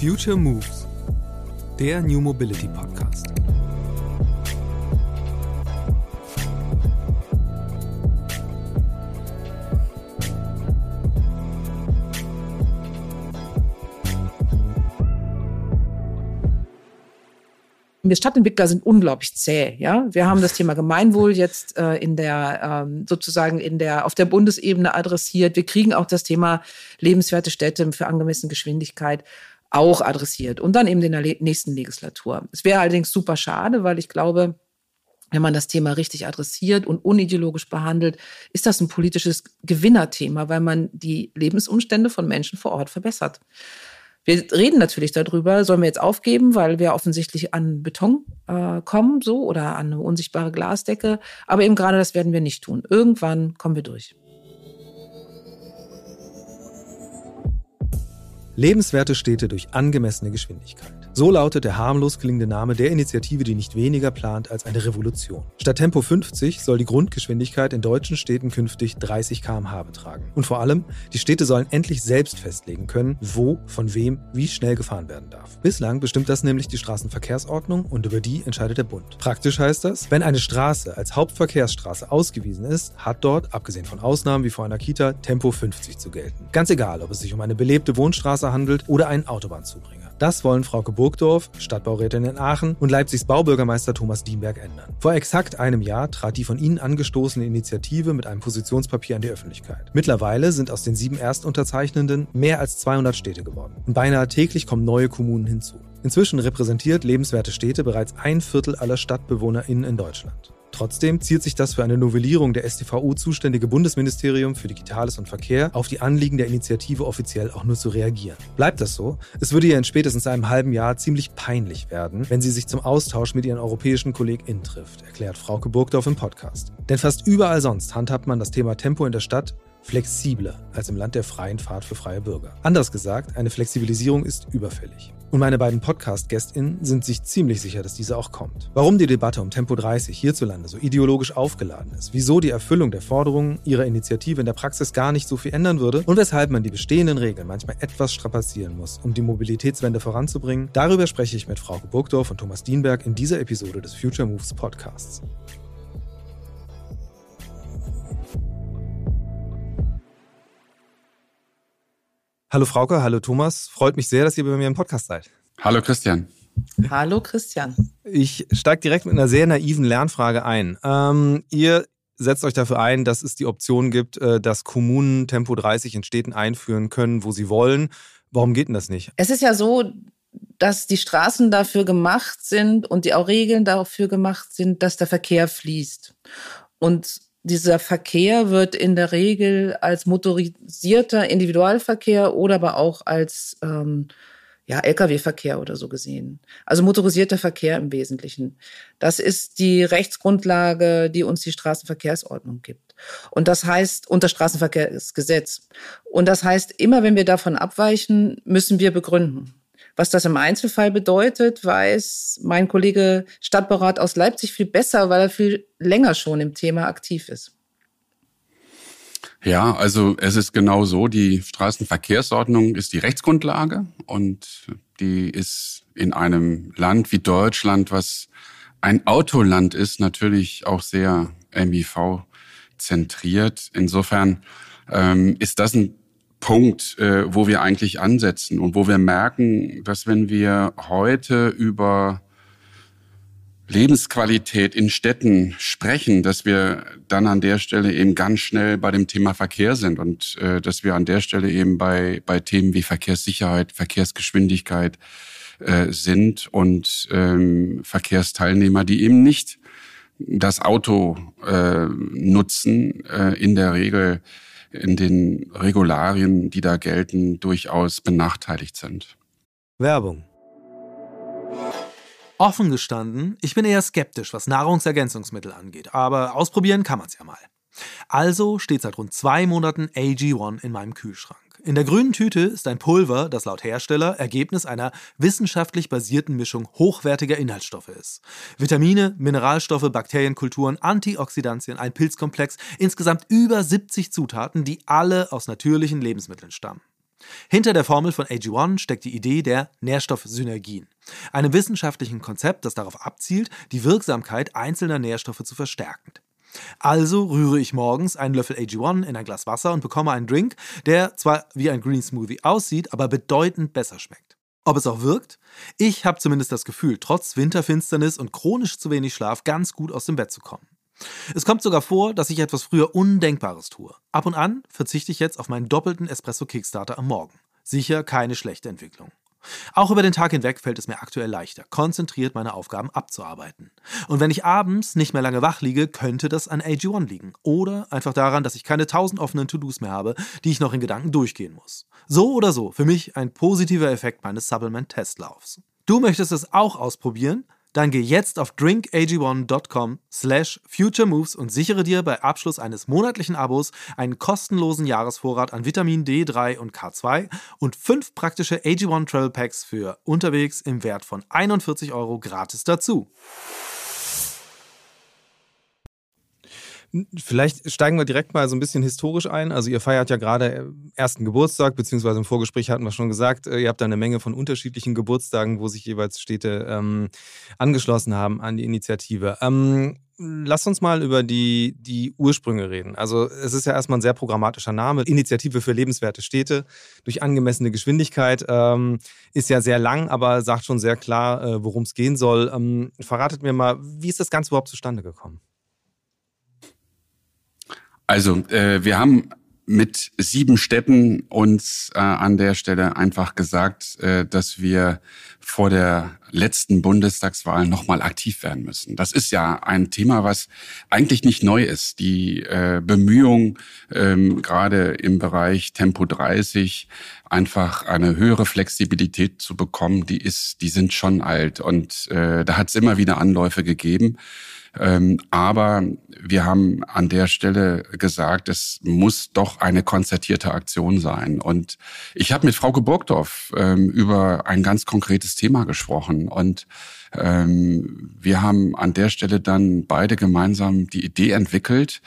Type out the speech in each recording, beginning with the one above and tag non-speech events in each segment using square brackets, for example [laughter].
Future Moves, der New Mobility Podcast. wir Stadtentwickler sind unglaublich zäh. Ja, wir haben das Thema Gemeinwohl jetzt äh, in der ähm, sozusagen in der auf der Bundesebene adressiert. Wir kriegen auch das Thema lebenswerte Städte für angemessene Geschwindigkeit auch adressiert und dann eben in der nächsten Legislatur. Es wäre allerdings super schade, weil ich glaube, wenn man das Thema richtig adressiert und unideologisch behandelt, ist das ein politisches Gewinnerthema, weil man die Lebensumstände von Menschen vor Ort verbessert. Wir reden natürlich darüber, sollen wir jetzt aufgeben, weil wir offensichtlich an Beton äh, kommen, so oder an eine unsichtbare Glasdecke. Aber eben gerade das werden wir nicht tun. Irgendwann kommen wir durch. Lebenswerte Städte durch angemessene Geschwindigkeit. So lautet der harmlos klingende Name der Initiative, die nicht weniger plant als eine Revolution. Statt Tempo 50 soll die Grundgeschwindigkeit in deutschen Städten künftig 30 km/h betragen. Und vor allem, die Städte sollen endlich selbst festlegen können, wo, von wem, wie schnell gefahren werden darf. Bislang bestimmt das nämlich die Straßenverkehrsordnung und über die entscheidet der Bund. Praktisch heißt das, wenn eine Straße als Hauptverkehrsstraße ausgewiesen ist, hat dort, abgesehen von Ausnahmen wie vor einer Kita, Tempo 50 zu gelten. Ganz egal, ob es sich um eine belebte Wohnstraße handelt oder einen Autobahnzubringer. Das wollen Frauke Burgdorf, Stadtbaurätin in Aachen und Leipzigs Baubürgermeister Thomas Dienberg ändern. Vor exakt einem Jahr trat die von ihnen angestoßene Initiative mit einem Positionspapier an die Öffentlichkeit. Mittlerweile sind aus den sieben Erstunterzeichnenden mehr als 200 Städte geworden. Und beinahe täglich kommen neue Kommunen hinzu. Inzwischen repräsentiert lebenswerte Städte bereits ein Viertel aller StadtbewohnerInnen in Deutschland. Trotzdem zielt sich das für eine Novellierung der STVO zuständige Bundesministerium für Digitales und Verkehr auf die Anliegen der Initiative offiziell auch nur zu reagieren. Bleibt das so? Es würde ihr in spätestens einem halben Jahr ziemlich peinlich werden, wenn sie sich zum Austausch mit ihren europäischen KollegInnen trifft, erklärt Frauke Burgdorf im Podcast. Denn fast überall sonst handhabt man das Thema Tempo in der Stadt flexibler als im Land der freien Fahrt für freie Bürger. Anders gesagt, eine Flexibilisierung ist überfällig. Und meine beiden Podcast-GästInnen sind sich ziemlich sicher, dass diese auch kommt. Warum die Debatte um Tempo 30 hierzulande so ideologisch aufgeladen ist, wieso die Erfüllung der Forderungen ihrer Initiative in der Praxis gar nicht so viel ändern würde und weshalb man die bestehenden Regeln manchmal etwas strapazieren muss, um die Mobilitätswende voranzubringen, darüber spreche ich mit Frauke Burgdorf und Thomas Dienberg in dieser Episode des Future Moves Podcasts. Hallo Frauke, hallo Thomas. Freut mich sehr, dass ihr bei mir im Podcast seid. Hallo Christian. Hallo Christian. Ich steige direkt mit einer sehr naiven Lernfrage ein. Ähm, ihr setzt euch dafür ein, dass es die Option gibt, äh, dass Kommunen Tempo 30 in Städten einführen können, wo sie wollen. Warum geht denn das nicht? Es ist ja so, dass die Straßen dafür gemacht sind und die auch Regeln dafür gemacht sind, dass der Verkehr fließt. Und dieser Verkehr wird in der Regel als motorisierter Individualverkehr oder aber auch als ähm, ja, Lkw-Verkehr oder so gesehen. Also motorisierter Verkehr im Wesentlichen. Das ist die Rechtsgrundlage, die uns die Straßenverkehrsordnung gibt. Und das heißt, unter Straßenverkehrsgesetz. Und das heißt, immer wenn wir davon abweichen, müssen wir begründen. Was das im Einzelfall bedeutet, weiß mein Kollege Stadtberat aus Leipzig viel besser, weil er viel länger schon im Thema aktiv ist. Ja, also es ist genau so, die Straßenverkehrsordnung ist die Rechtsgrundlage und die ist in einem Land wie Deutschland, was ein Autoland ist, natürlich auch sehr MIV zentriert. Insofern ähm, ist das ein Punkt, äh, wo wir eigentlich ansetzen und wo wir merken, dass wenn wir heute über Lebensqualität in Städten sprechen, dass wir dann an der Stelle eben ganz schnell bei dem Thema Verkehr sind und äh, dass wir an der Stelle eben bei, bei Themen wie Verkehrssicherheit, Verkehrsgeschwindigkeit äh, sind und ähm, Verkehrsteilnehmer, die eben nicht das Auto äh, nutzen, äh, in der Regel in den Regularien, die da gelten, durchaus benachteiligt sind. Werbung. Offen gestanden, ich bin eher skeptisch, was Nahrungsergänzungsmittel angeht, aber ausprobieren kann man es ja mal. Also steht seit rund zwei Monaten AG1 in meinem Kühlschrank. In der grünen Tüte ist ein Pulver, das laut Hersteller Ergebnis einer wissenschaftlich basierten Mischung hochwertiger Inhaltsstoffe ist. Vitamine, Mineralstoffe, Bakterienkulturen, Antioxidantien, ein Pilzkomplex, insgesamt über 70 Zutaten, die alle aus natürlichen Lebensmitteln stammen. Hinter der Formel von AG1 steckt die Idee der Nährstoffsynergien, einem wissenschaftlichen Konzept, das darauf abzielt, die Wirksamkeit einzelner Nährstoffe zu verstärken. Also rühre ich morgens einen Löffel AG1 in ein Glas Wasser und bekomme einen Drink, der zwar wie ein Green Smoothie aussieht, aber bedeutend besser schmeckt. Ob es auch wirkt? Ich habe zumindest das Gefühl, trotz Winterfinsternis und chronisch zu wenig Schlaf ganz gut aus dem Bett zu kommen. Es kommt sogar vor, dass ich etwas früher Undenkbares tue. Ab und an verzichte ich jetzt auf meinen doppelten Espresso Kickstarter am Morgen. Sicher keine schlechte Entwicklung. Auch über den Tag hinweg fällt es mir aktuell leichter, konzentriert meine Aufgaben abzuarbeiten. Und wenn ich abends nicht mehr lange wach liege, könnte das an AG1 liegen. Oder einfach daran, dass ich keine tausend offenen To-Dos mehr habe, die ich noch in Gedanken durchgehen muss. So oder so, für mich ein positiver Effekt meines Supplement-Testlaufs. Du möchtest es auch ausprobieren? Dann geh jetzt auf drinkag1.com slash futuremoves und sichere dir bei Abschluss eines monatlichen Abos einen kostenlosen Jahresvorrat an Vitamin D3 und K2 und fünf praktische AG1 Travel Packs für unterwegs im Wert von 41 Euro gratis dazu. Vielleicht steigen wir direkt mal so ein bisschen historisch ein. Also ihr feiert ja gerade äh, ersten Geburtstag, beziehungsweise im Vorgespräch hatten wir schon gesagt, äh, ihr habt da eine Menge von unterschiedlichen Geburtstagen, wo sich jeweils Städte ähm, angeschlossen haben an die Initiative. Ähm, Lass uns mal über die, die Ursprünge reden. Also es ist ja erstmal ein sehr programmatischer Name. Initiative für lebenswerte Städte durch angemessene Geschwindigkeit ähm, ist ja sehr lang, aber sagt schon sehr klar, äh, worum es gehen soll. Ähm, verratet mir mal, wie ist das Ganze überhaupt zustande gekommen? Also äh, wir haben mit sieben Städten uns äh, an der Stelle einfach gesagt, äh, dass wir vor der letzten Bundestagswahl nochmal aktiv werden müssen. Das ist ja ein Thema, was eigentlich nicht neu ist. Die äh, Bemühung, ähm, gerade im Bereich Tempo 30 einfach eine höhere Flexibilität zu bekommen, die ist, die sind schon alt. Und äh, da hat es immer wieder Anläufe gegeben. Ähm, aber wir haben an der Stelle gesagt, es muss doch eine konzertierte Aktion sein. Und ich habe mit Frau Geburgdorf ähm, über ein ganz konkretes Thema gesprochen. Und ähm, wir haben an der Stelle dann beide gemeinsam die Idee entwickelt,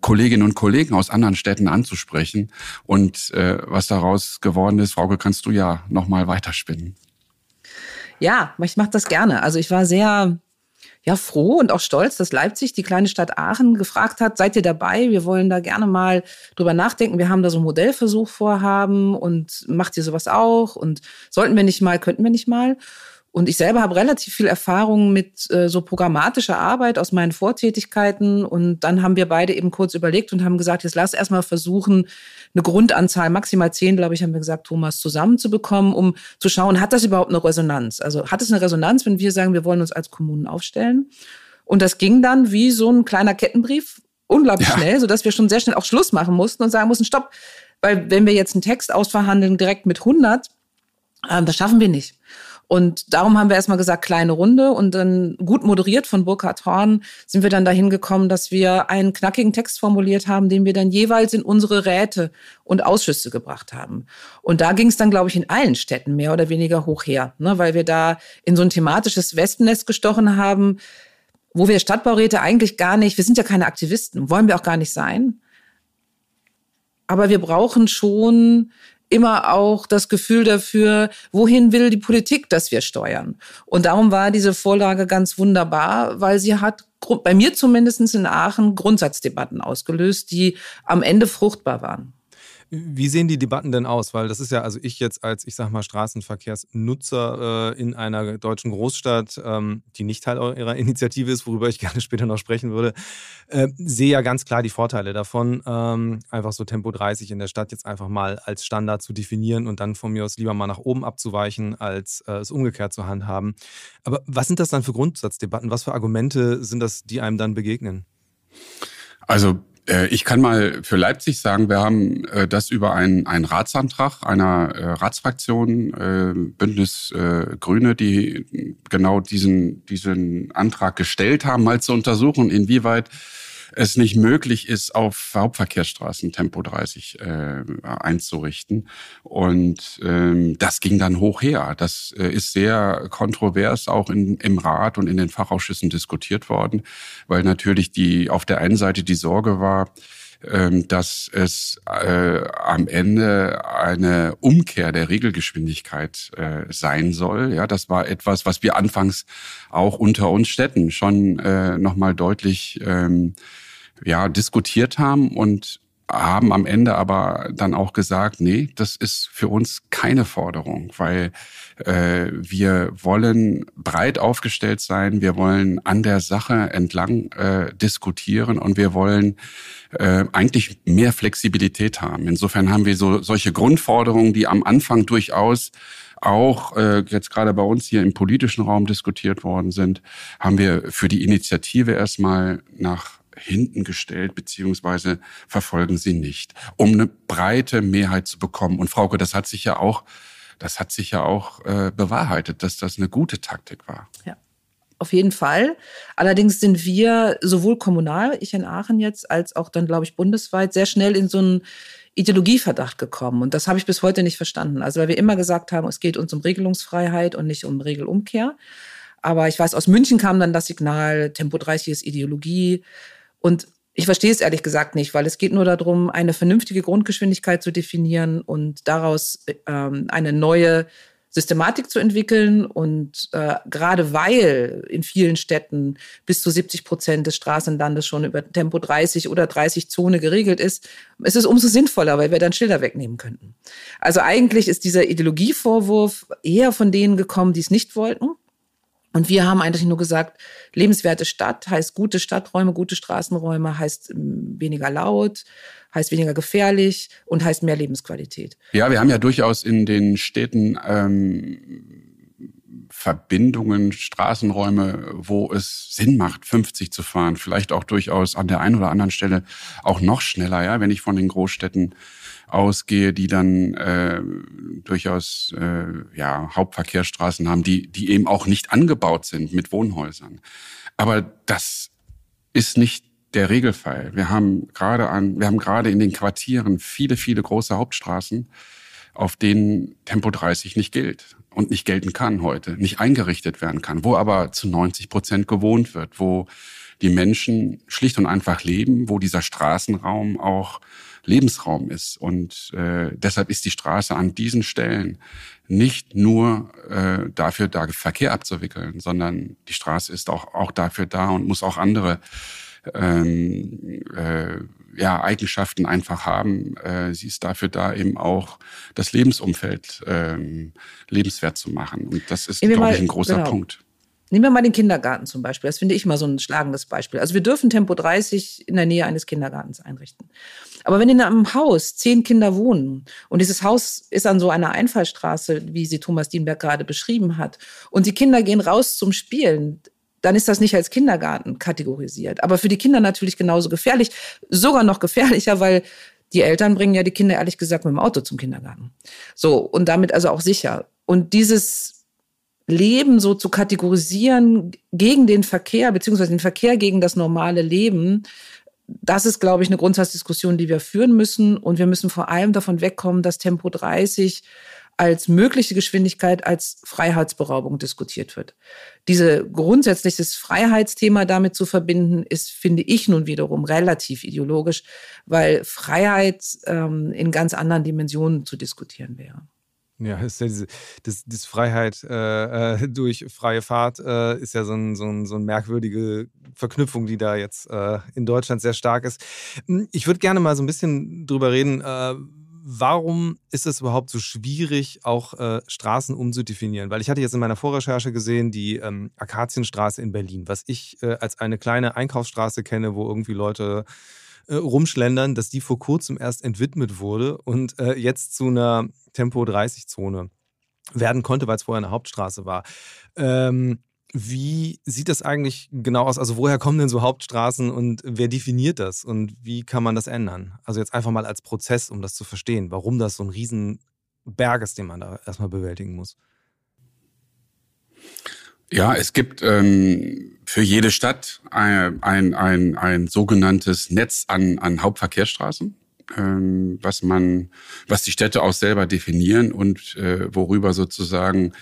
Kolleginnen und Kollegen aus anderen Städten anzusprechen. Und äh, was daraus geworden ist, Frauke, kannst du ja nochmal weiterspinnen. Ja, ich mache das gerne. Also ich war sehr ja froh und auch stolz, dass Leipzig, die kleine Stadt Aachen, gefragt hat, seid ihr dabei? Wir wollen da gerne mal drüber nachdenken. Wir haben da so ein Modellversuch vorhaben und macht ihr sowas auch? Und sollten wir nicht mal, könnten wir nicht mal? Und ich selber habe relativ viel Erfahrung mit äh, so programmatischer Arbeit aus meinen Vortätigkeiten. Und dann haben wir beide eben kurz überlegt und haben gesagt, jetzt lass erstmal versuchen, eine Grundanzahl, maximal zehn, glaube ich, haben wir gesagt, Thomas, zusammenzubekommen, um zu schauen, hat das überhaupt eine Resonanz? Also hat es eine Resonanz, wenn wir sagen, wir wollen uns als Kommunen aufstellen? Und das ging dann wie so ein kleiner Kettenbrief, unglaublich ja. schnell, sodass wir schon sehr schnell auch Schluss machen mussten und sagen mussten, stopp, weil wenn wir jetzt einen Text ausverhandeln direkt mit 100, äh, das schaffen wir nicht. Und darum haben wir erstmal gesagt, kleine Runde und dann gut moderiert von Burkhard Horn sind wir dann dahin gekommen, dass wir einen knackigen Text formuliert haben, den wir dann jeweils in unsere Räte und Ausschüsse gebracht haben. Und da ging es dann, glaube ich, in allen Städten mehr oder weniger hoch her, ne, weil wir da in so ein thematisches Wespennest gestochen haben, wo wir Stadtbauräte eigentlich gar nicht, wir sind ja keine Aktivisten, wollen wir auch gar nicht sein. Aber wir brauchen schon immer auch das Gefühl dafür, wohin will die Politik, dass wir steuern. Und darum war diese Vorlage ganz wunderbar, weil sie hat bei mir zumindest in Aachen Grundsatzdebatten ausgelöst, die am Ende fruchtbar waren. Wie sehen die Debatten denn aus? Weil das ist ja, also ich jetzt als, ich sag mal, Straßenverkehrsnutzer äh, in einer deutschen Großstadt, ähm, die nicht Teil ihrer [laughs] Initiative ist, worüber ich gerne später noch sprechen würde, äh, sehe ja ganz klar die Vorteile davon, ähm, einfach so Tempo 30 in der Stadt jetzt einfach mal als Standard zu definieren und dann von mir aus lieber mal nach oben abzuweichen, als äh, es umgekehrt zu handhaben. Aber was sind das dann für Grundsatzdebatten? Was für Argumente sind das, die einem dann begegnen? Also ich kann mal für Leipzig sagen, wir haben äh, das über einen, einen Ratsantrag einer äh, Ratsfraktion Bündnis Grüne, die genau diesen, diesen Antrag gestellt haben, mal zu untersuchen, inwieweit es nicht möglich ist, auf Hauptverkehrsstraßen Tempo 30 äh, einzurichten. Und ähm, das ging dann hoch her. Das äh, ist sehr kontrovers auch in, im Rat und in den Fachausschüssen diskutiert worden, weil natürlich die auf der einen Seite die Sorge war, ähm, dass es äh, am Ende eine Umkehr der Regelgeschwindigkeit äh, sein soll. Ja, das war etwas, was wir anfangs auch unter uns Städten schon äh, nochmal deutlich ähm, ja, diskutiert haben und haben am Ende aber dann auch gesagt, nee, das ist für uns keine Forderung, weil äh, wir wollen breit aufgestellt sein, wir wollen an der Sache entlang äh, diskutieren und wir wollen äh, eigentlich mehr Flexibilität haben. Insofern haben wir so solche Grundforderungen, die am Anfang durchaus auch äh, jetzt gerade bei uns hier im politischen Raum diskutiert worden sind, haben wir für die Initiative erstmal nach hinten gestellt, beziehungsweise verfolgen sie nicht, um eine breite Mehrheit zu bekommen. Und Frauke, das hat sich ja auch, das hat sich ja auch äh, bewahrheitet, dass das eine gute Taktik war. Ja. Auf jeden Fall. Allerdings sind wir sowohl kommunal, ich in Aachen jetzt, als auch dann, glaube ich, bundesweit sehr schnell in so einen Ideologieverdacht gekommen. Und das habe ich bis heute nicht verstanden. Also, weil wir immer gesagt haben, es geht uns um Regelungsfreiheit und nicht um Regelumkehr. Aber ich weiß, aus München kam dann das Signal, Tempo 30 ist Ideologie. Und ich verstehe es ehrlich gesagt nicht, weil es geht nur darum, eine vernünftige Grundgeschwindigkeit zu definieren und daraus ähm, eine neue Systematik zu entwickeln. Und äh, gerade weil in vielen Städten bis zu 70 Prozent des Straßenlandes schon über Tempo 30 oder 30 Zone geregelt ist, ist es umso sinnvoller, weil wir dann Schilder wegnehmen könnten. Also eigentlich ist dieser Ideologievorwurf eher von denen gekommen, die es nicht wollten. Und wir haben eigentlich nur gesagt, lebenswerte Stadt heißt gute Stadträume, gute Straßenräume, heißt ähm, weniger laut, heißt weniger gefährlich und heißt mehr Lebensqualität. Ja, wir haben ja durchaus in den Städten ähm, Verbindungen, Straßenräume, wo es Sinn macht, 50 zu fahren. Vielleicht auch durchaus an der einen oder anderen Stelle auch noch schneller, ja, wenn ich von den Großstädten ausgehe, die dann äh, durchaus äh, ja, Hauptverkehrsstraßen haben, die, die eben auch nicht angebaut sind mit Wohnhäusern. Aber das ist nicht der Regelfall. Wir haben gerade an, wir haben gerade in den Quartieren viele, viele große Hauptstraßen, auf denen Tempo 30 nicht gilt und nicht gelten kann heute, nicht eingerichtet werden kann, wo aber zu 90 Prozent gewohnt wird, wo die Menschen schlicht und einfach leben, wo dieser Straßenraum auch Lebensraum ist. Und äh, deshalb ist die Straße an diesen Stellen nicht nur äh, dafür da, Verkehr abzuwickeln, sondern die Straße ist auch, auch dafür da und muss auch andere ähm, äh, ja, Eigenschaften einfach haben. Äh, sie ist dafür da, eben auch das Lebensumfeld ähm, lebenswert zu machen. Und das ist, glaube ich, ein großer genau. Punkt. Nehmen wir mal den Kindergarten zum Beispiel. Das finde ich mal so ein schlagendes Beispiel. Also wir dürfen Tempo 30 in der Nähe eines Kindergartens einrichten. Aber wenn in einem Haus zehn Kinder wohnen und dieses Haus ist an so einer Einfallstraße, wie sie Thomas Dienberg gerade beschrieben hat, und die Kinder gehen raus zum Spielen, dann ist das nicht als Kindergarten kategorisiert. Aber für die Kinder natürlich genauso gefährlich, sogar noch gefährlicher, weil die Eltern bringen ja die Kinder ehrlich gesagt mit dem Auto zum Kindergarten. So, und damit also auch sicher. Und dieses Leben so zu kategorisieren gegen den Verkehr, beziehungsweise den Verkehr gegen das normale Leben, das ist, glaube ich, eine Grundsatzdiskussion, die wir führen müssen. Und wir müssen vor allem davon wegkommen, dass Tempo 30 als mögliche Geschwindigkeit als Freiheitsberaubung diskutiert wird. Diese grundsätzliches Freiheitsthema damit zu verbinden, ist, finde ich nun wiederum relativ ideologisch, weil Freiheit ähm, in ganz anderen Dimensionen zu diskutieren wäre. Ja, [laughs] ist ja diese, das, das Freiheit äh, äh, durch freie Fahrt äh, ist ja so, ein, so, ein, so eine merkwürdige Verknüpfung, die da jetzt äh, in Deutschland sehr stark ist. Hm, ich würde gerne mal so ein bisschen drüber reden, äh, warum ist es überhaupt so schwierig, auch äh, Straßen umzudefinieren? Weil ich hatte jetzt in meiner Vorrecherche gesehen, die ähm, Akazienstraße in Berlin, was ich als eine kleine Einkaufsstraße kenne, wo irgendwie Leute rumschlendern, dass die vor kurzem erst entwidmet wurde und äh, jetzt zu einer Tempo-30-Zone werden konnte, weil es vorher eine Hauptstraße war. Ähm, wie sieht das eigentlich genau aus? Also woher kommen denn so Hauptstraßen und wer definiert das und wie kann man das ändern? Also jetzt einfach mal als Prozess, um das zu verstehen, warum das so ein Riesenberg ist, den man da erstmal bewältigen muss. Ja, es gibt ähm, für jede Stadt ein, ein, ein, ein sogenanntes Netz an, an Hauptverkehrsstraßen, ähm, was man, was die Städte auch selber definieren und äh, worüber sozusagen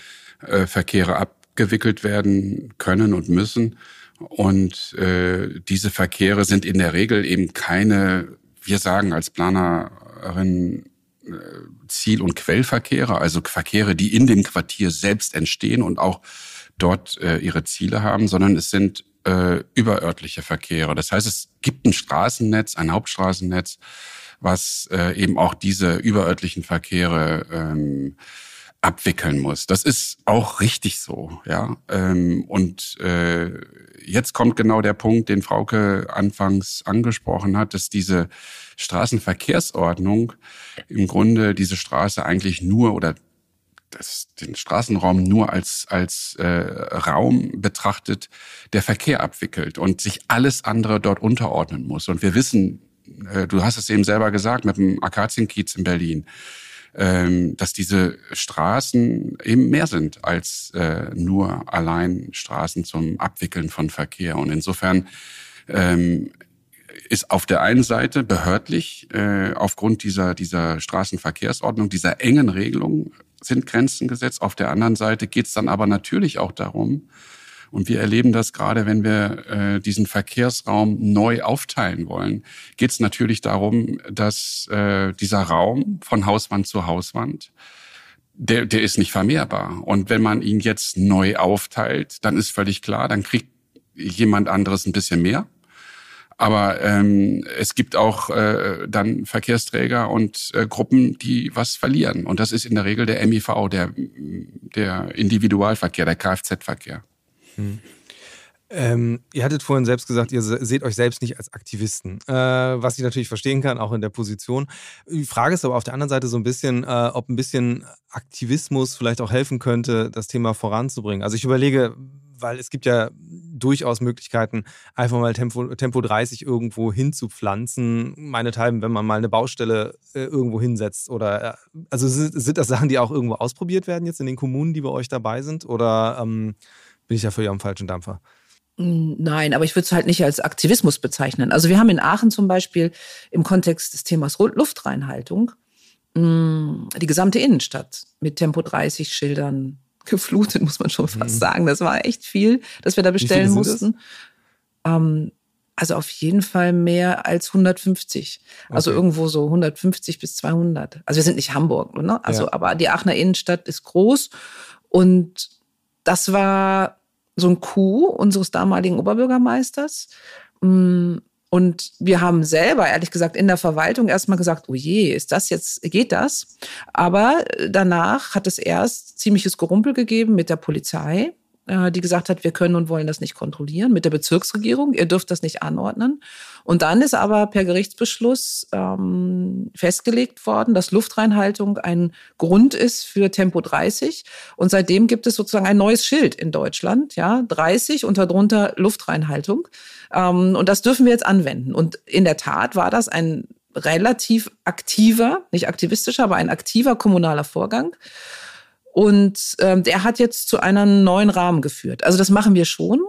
äh, Verkehre abgewickelt werden können und müssen. Und äh, diese Verkehre sind in der Regel eben keine wir sagen als Planerin äh, Ziel- und Quellverkehre, also Verkehre, die in dem Quartier selbst entstehen und auch dort äh, ihre Ziele haben, sondern es sind äh, überörtliche Verkehre. Das heißt, es gibt ein Straßennetz, ein Hauptstraßennetz, was äh, eben auch diese überörtlichen Verkehre ähm, abwickeln muss. Das ist auch richtig so, ja. Ähm, und äh, jetzt kommt genau der Punkt, den Frauke anfangs angesprochen hat, dass diese Straßenverkehrsordnung im Grunde diese Straße eigentlich nur oder das, den Straßenraum nur als, als äh, Raum betrachtet, der Verkehr abwickelt und sich alles andere dort unterordnen muss. Und wir wissen, äh, du hast es eben selber gesagt, mit dem Akazienkiez in Berlin, ähm, dass diese Straßen eben mehr sind als äh, nur allein Straßen zum Abwickeln von Verkehr. Und insofern ähm, ist auf der einen Seite behördlich äh, aufgrund dieser, dieser Straßenverkehrsordnung, dieser engen Regelung sind Grenzen gesetzt. Auf der anderen Seite geht es dann aber natürlich auch darum, und wir erleben das gerade, wenn wir äh, diesen Verkehrsraum neu aufteilen wollen, geht es natürlich darum, dass äh, dieser Raum von Hauswand zu Hauswand, der, der ist nicht vermehrbar. Und wenn man ihn jetzt neu aufteilt, dann ist völlig klar, dann kriegt jemand anderes ein bisschen mehr aber ähm, es gibt auch äh, dann Verkehrsträger und äh, Gruppen, die was verlieren. Und das ist in der Regel der MIV, der, der Individualverkehr, der Kfz-Verkehr. Hm. Ähm, ihr hattet vorhin selbst gesagt, ihr seht euch selbst nicht als Aktivisten, äh, was ich natürlich verstehen kann, auch in der Position. Die Frage ist aber auf der anderen Seite so ein bisschen, äh, ob ein bisschen Aktivismus vielleicht auch helfen könnte, das Thema voranzubringen. Also ich überlege, weil es gibt ja durchaus Möglichkeiten, einfach mal Tempo, Tempo 30 irgendwo hinzupflanzen. Meinethalben, wenn man mal eine Baustelle äh, irgendwo hinsetzt oder äh, also sind, sind, das Sachen, die auch irgendwo ausprobiert werden jetzt in den Kommunen, die bei euch dabei sind? Oder ähm, bin ich ja am falschen Dampfer? Nein, aber ich würde es halt nicht als Aktivismus bezeichnen. Also wir haben in Aachen zum Beispiel im Kontext des Themas Luftreinhaltung hm, die gesamte Innenstadt mit Tempo 30 Schildern geflutet, muss man schon fast mhm. sagen. Das war echt viel, dass wir da bestellen mussten. Ähm, also auf jeden Fall mehr als 150. Also okay. irgendwo so 150 bis 200. Also wir sind nicht Hamburg, ne? Also, ja. aber die Aachener Innenstadt ist groß und das war so ein Coup unseres damaligen Oberbürgermeisters. Mm, und wir haben selber, ehrlich gesagt, in der Verwaltung erstmal gesagt, oh je, ist das jetzt, geht das? Aber danach hat es erst ziemliches Gerumpel gegeben mit der Polizei. Äh, die gesagt hat, wir können und wollen das nicht kontrollieren, mit der Bezirksregierung, ihr dürft das nicht anordnen. Und dann ist aber per Gerichtsbeschluss ähm, festgelegt worden, dass Luftreinhaltung ein Grund ist für Tempo 30. Und seitdem gibt es sozusagen ein neues Schild in Deutschland, ja, 30 und darunter Luftreinhaltung. Ähm, und das dürfen wir jetzt anwenden. Und in der Tat war das ein relativ aktiver, nicht aktivistischer, aber ein aktiver kommunaler Vorgang. Und ähm, der hat jetzt zu einem neuen Rahmen geführt. Also das machen wir schon.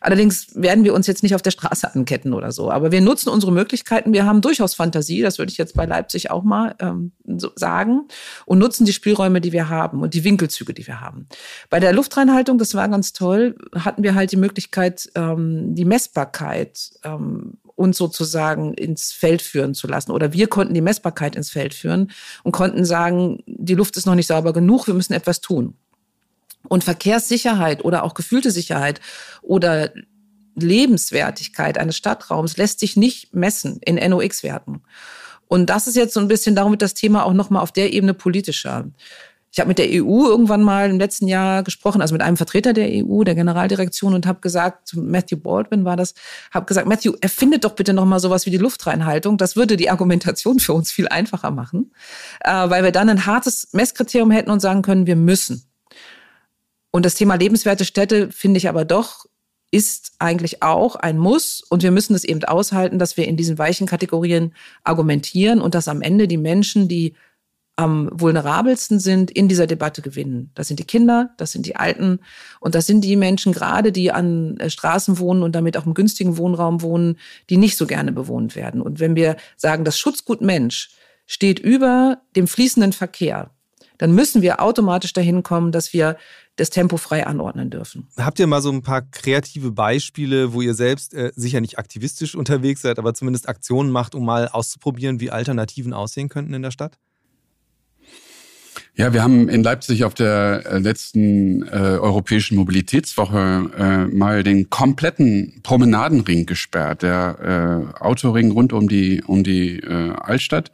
Allerdings werden wir uns jetzt nicht auf der Straße anketten oder so. Aber wir nutzen unsere Möglichkeiten. Wir haben durchaus Fantasie, das würde ich jetzt bei Leipzig auch mal ähm, so sagen, und nutzen die Spielräume, die wir haben und die Winkelzüge, die wir haben. Bei der Luftreinhaltung, das war ganz toll, hatten wir halt die Möglichkeit, ähm, die Messbarkeit ähm, uns sozusagen ins Feld führen zu lassen. Oder wir konnten die Messbarkeit ins Feld führen und konnten sagen, die Luft ist noch nicht sauber genug, wir müssen etwas tun. Und Verkehrssicherheit oder auch gefühlte Sicherheit oder Lebenswertigkeit eines Stadtraums lässt sich nicht messen in NOx-Werten. Und das ist jetzt so ein bisschen, darum wird das Thema auch nochmal auf der Ebene politischer. Ich habe mit der EU irgendwann mal im letzten Jahr gesprochen, also mit einem Vertreter der EU, der Generaldirektion, und habe gesagt, Matthew Baldwin war das, habe gesagt, Matthew, erfindet doch bitte nochmal sowas wie die Luftreinhaltung. Das würde die Argumentation [laughs] für uns viel einfacher machen, äh, weil wir dann ein hartes Messkriterium hätten und sagen können, wir müssen. Und das Thema lebenswerte Städte finde ich aber doch ist eigentlich auch ein Muss und wir müssen es eben aushalten, dass wir in diesen weichen Kategorien argumentieren und dass am Ende die Menschen, die am vulnerabelsten sind, in dieser Debatte gewinnen. Das sind die Kinder, das sind die Alten und das sind die Menschen gerade, die an äh, Straßen wohnen und damit auch im günstigen Wohnraum wohnen, die nicht so gerne bewohnt werden. Und wenn wir sagen, das Schutzgut Mensch steht über dem fließenden Verkehr, dann müssen wir automatisch dahin kommen, dass wir das Tempo frei anordnen dürfen. Habt ihr mal so ein paar kreative Beispiele, wo ihr selbst äh, sicher nicht aktivistisch unterwegs seid, aber zumindest Aktionen macht, um mal auszuprobieren, wie Alternativen aussehen könnten in der Stadt? Ja, wir haben in Leipzig auf der äh, letzten äh, Europäischen Mobilitätswoche äh, mal den kompletten Promenadenring gesperrt, der äh, Autoring rund um die um die äh, Altstadt.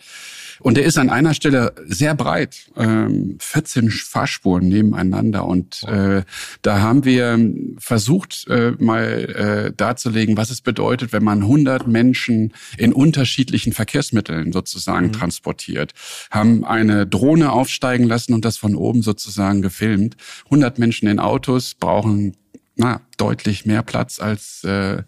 Und der ist an einer Stelle sehr breit, ähm, 14 Fahrspuren nebeneinander. Und äh, da haben wir versucht, äh, mal äh, darzulegen, was es bedeutet, wenn man 100 Menschen in unterschiedlichen Verkehrsmitteln sozusagen mhm. transportiert. Haben eine Drohne aufsteigen lassen und das von oben sozusagen gefilmt. 100 Menschen in Autos brauchen na, deutlich mehr Platz als äh,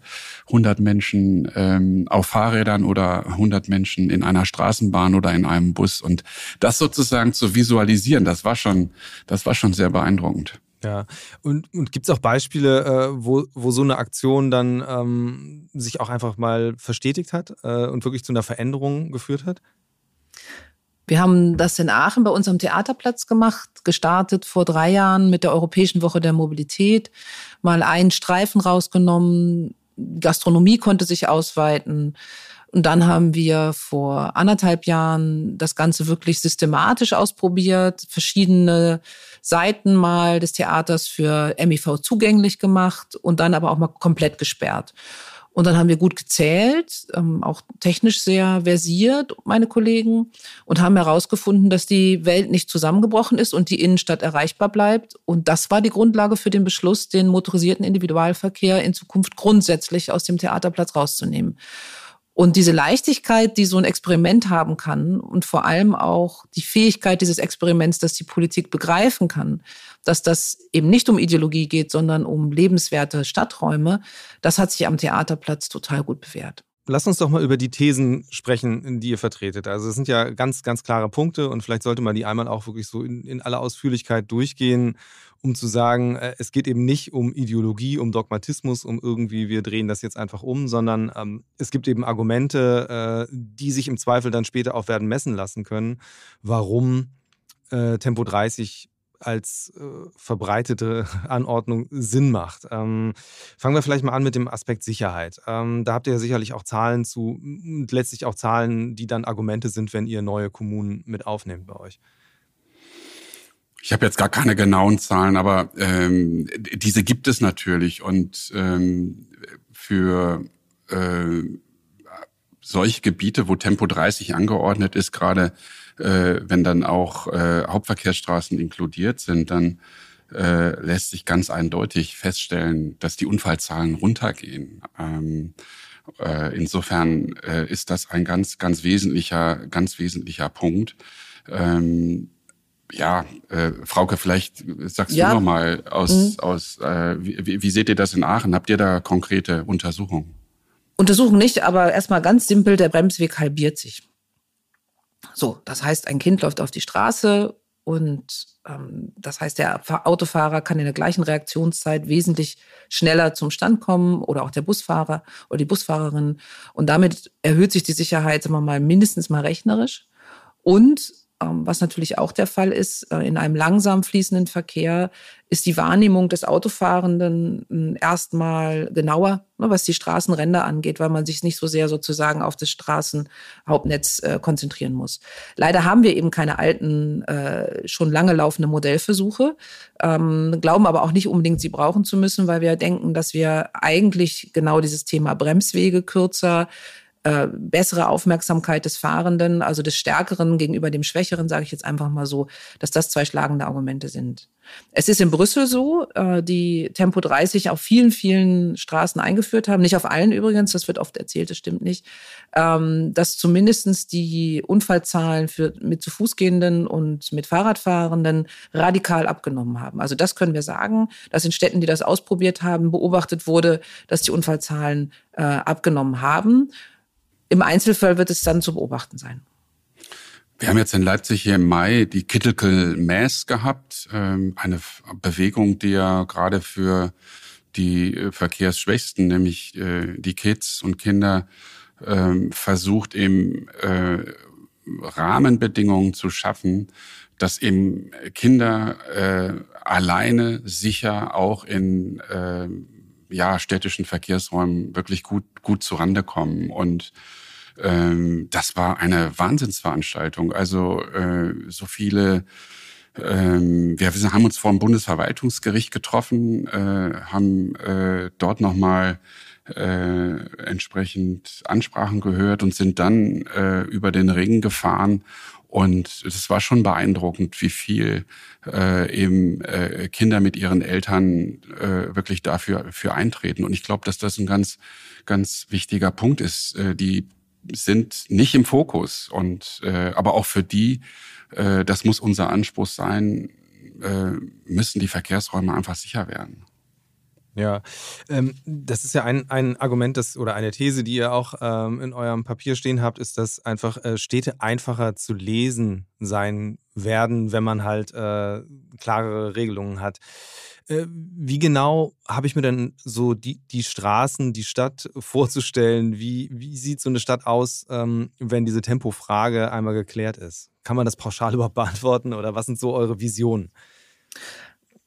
100 Menschen ähm, auf Fahrrädern oder 100 Menschen in einer Straßenbahn oder in einem Bus. Und das sozusagen zu visualisieren, das war schon, das war schon sehr beeindruckend. Ja, und, und gibt es auch Beispiele, äh, wo, wo so eine Aktion dann ähm, sich auch einfach mal verstetigt hat äh, und wirklich zu einer Veränderung geführt hat? Wir haben das in Aachen bei unserem Theaterplatz gemacht, gestartet vor drei Jahren mit der Europäischen Woche der Mobilität, mal einen Streifen rausgenommen, Gastronomie konnte sich ausweiten. Und dann haben wir vor anderthalb Jahren das Ganze wirklich systematisch ausprobiert, verschiedene Seiten mal des Theaters für MIV zugänglich gemacht und dann aber auch mal komplett gesperrt. Und dann haben wir gut gezählt, ähm, auch technisch sehr versiert, meine Kollegen, und haben herausgefunden, dass die Welt nicht zusammengebrochen ist und die Innenstadt erreichbar bleibt. Und das war die Grundlage für den Beschluss, den motorisierten Individualverkehr in Zukunft grundsätzlich aus dem Theaterplatz rauszunehmen. Und diese Leichtigkeit, die so ein Experiment haben kann und vor allem auch die Fähigkeit dieses Experiments, dass die Politik begreifen kann, dass das eben nicht um Ideologie geht, sondern um lebenswerte Stadträume, das hat sich am Theaterplatz total gut bewährt. Lass uns doch mal über die Thesen sprechen, die ihr vertretet. Also es sind ja ganz, ganz klare Punkte und vielleicht sollte man die einmal auch wirklich so in, in aller Ausführlichkeit durchgehen um zu sagen, äh, es geht eben nicht um Ideologie, um Dogmatismus, um irgendwie, wir drehen das jetzt einfach um, sondern ähm, es gibt eben Argumente, äh, die sich im Zweifel dann später auch werden messen lassen können, warum äh, Tempo 30 als äh, verbreitete [laughs] Anordnung Sinn macht. Ähm, fangen wir vielleicht mal an mit dem Aspekt Sicherheit. Ähm, da habt ihr ja sicherlich auch Zahlen zu und letztlich auch Zahlen, die dann Argumente sind, wenn ihr neue Kommunen mit aufnehmt bei euch. Ich habe jetzt gar keine genauen Zahlen, aber ähm, diese gibt es natürlich. Und ähm, für äh, solche Gebiete, wo Tempo 30 angeordnet ist, gerade äh, wenn dann auch äh, Hauptverkehrsstraßen inkludiert sind, dann äh, lässt sich ganz eindeutig feststellen, dass die Unfallzahlen runtergehen. Ähm, äh, insofern äh, ist das ein ganz, ganz wesentlicher, ganz wesentlicher Punkt. Ähm, ja, äh, Frauke, vielleicht sagst ja. du noch mal aus, mhm. aus äh, wie, wie seht ihr das in Aachen? Habt ihr da konkrete Untersuchungen? Untersuchungen nicht, aber erstmal ganz simpel, der Bremsweg halbiert sich. So, das heißt, ein Kind läuft auf die Straße und ähm, das heißt, der Autofahrer kann in der gleichen Reaktionszeit wesentlich schneller zum Stand kommen oder auch der Busfahrer oder die Busfahrerin. Und damit erhöht sich die Sicherheit, sagen wir mal, mindestens mal rechnerisch. Und was natürlich auch der Fall ist, äh, in einem langsam fließenden Verkehr ist die Wahrnehmung des Autofahrenden hm, erstmal genauer, ne, was die Straßenränder angeht, weil man sich nicht so sehr sozusagen auf das Straßenhauptnetz äh, konzentrieren muss. Leider haben wir eben keine alten, äh, schon lange laufende Modellversuche, ähm, glauben aber auch nicht unbedingt, sie brauchen zu müssen, weil wir denken, dass wir eigentlich genau dieses Thema Bremswege kürzer, äh, bessere Aufmerksamkeit des Fahrenden, also des Stärkeren gegenüber dem Schwächeren, sage ich jetzt einfach mal so, dass das zwei schlagende Argumente sind. Es ist in Brüssel so, äh, die Tempo 30 auf vielen, vielen Straßen eingeführt haben, nicht auf allen übrigens, das wird oft erzählt, das stimmt nicht, ähm, dass zumindestens die Unfallzahlen für, mit zu Fuß gehenden und mit Fahrradfahrenden radikal abgenommen haben. Also das können wir sagen, dass in Städten, die das ausprobiert haben, beobachtet wurde, dass die Unfallzahlen äh, abgenommen haben. Im Einzelfall wird es dann zu beobachten sein. Wir haben jetzt in Leipzig hier im Mai die Kittelkel Mass gehabt, ähm, eine Bewegung, die ja gerade für die äh, Verkehrsschwächsten, nämlich äh, die Kids und Kinder, ähm, versucht eben äh, Rahmenbedingungen zu schaffen, dass eben Kinder alleine sicher auch in äh, ja, städtischen Verkehrsräumen wirklich gut, gut zurande kommen. Und ähm, das war eine Wahnsinnsveranstaltung. Also äh, so viele ähm, wir haben uns vor dem Bundesverwaltungsgericht getroffen, äh, haben äh, dort nochmal äh, entsprechend Ansprachen gehört und sind dann äh, über den Ring gefahren und es war schon beeindruckend, wie viel äh, eben äh, Kinder mit ihren Eltern äh, wirklich dafür für eintreten. Und ich glaube, dass das ein ganz, ganz wichtiger Punkt ist. Äh, die sind nicht im Fokus. Und äh, aber auch für die, äh, das muss unser Anspruch sein, äh, müssen die Verkehrsräume einfach sicher werden. Ja, ähm, das ist ja ein, ein Argument das, oder eine These, die ihr auch ähm, in eurem Papier stehen habt, ist, dass einfach äh, Städte einfacher zu lesen sein werden, wenn man halt äh, klarere Regelungen hat. Äh, wie genau habe ich mir denn so die, die Straßen, die Stadt [laughs] vorzustellen? Wie, wie sieht so eine Stadt aus, ähm, wenn diese Tempofrage einmal geklärt ist? Kann man das pauschal [laughs] überhaupt beantworten oder was sind so eure Visionen?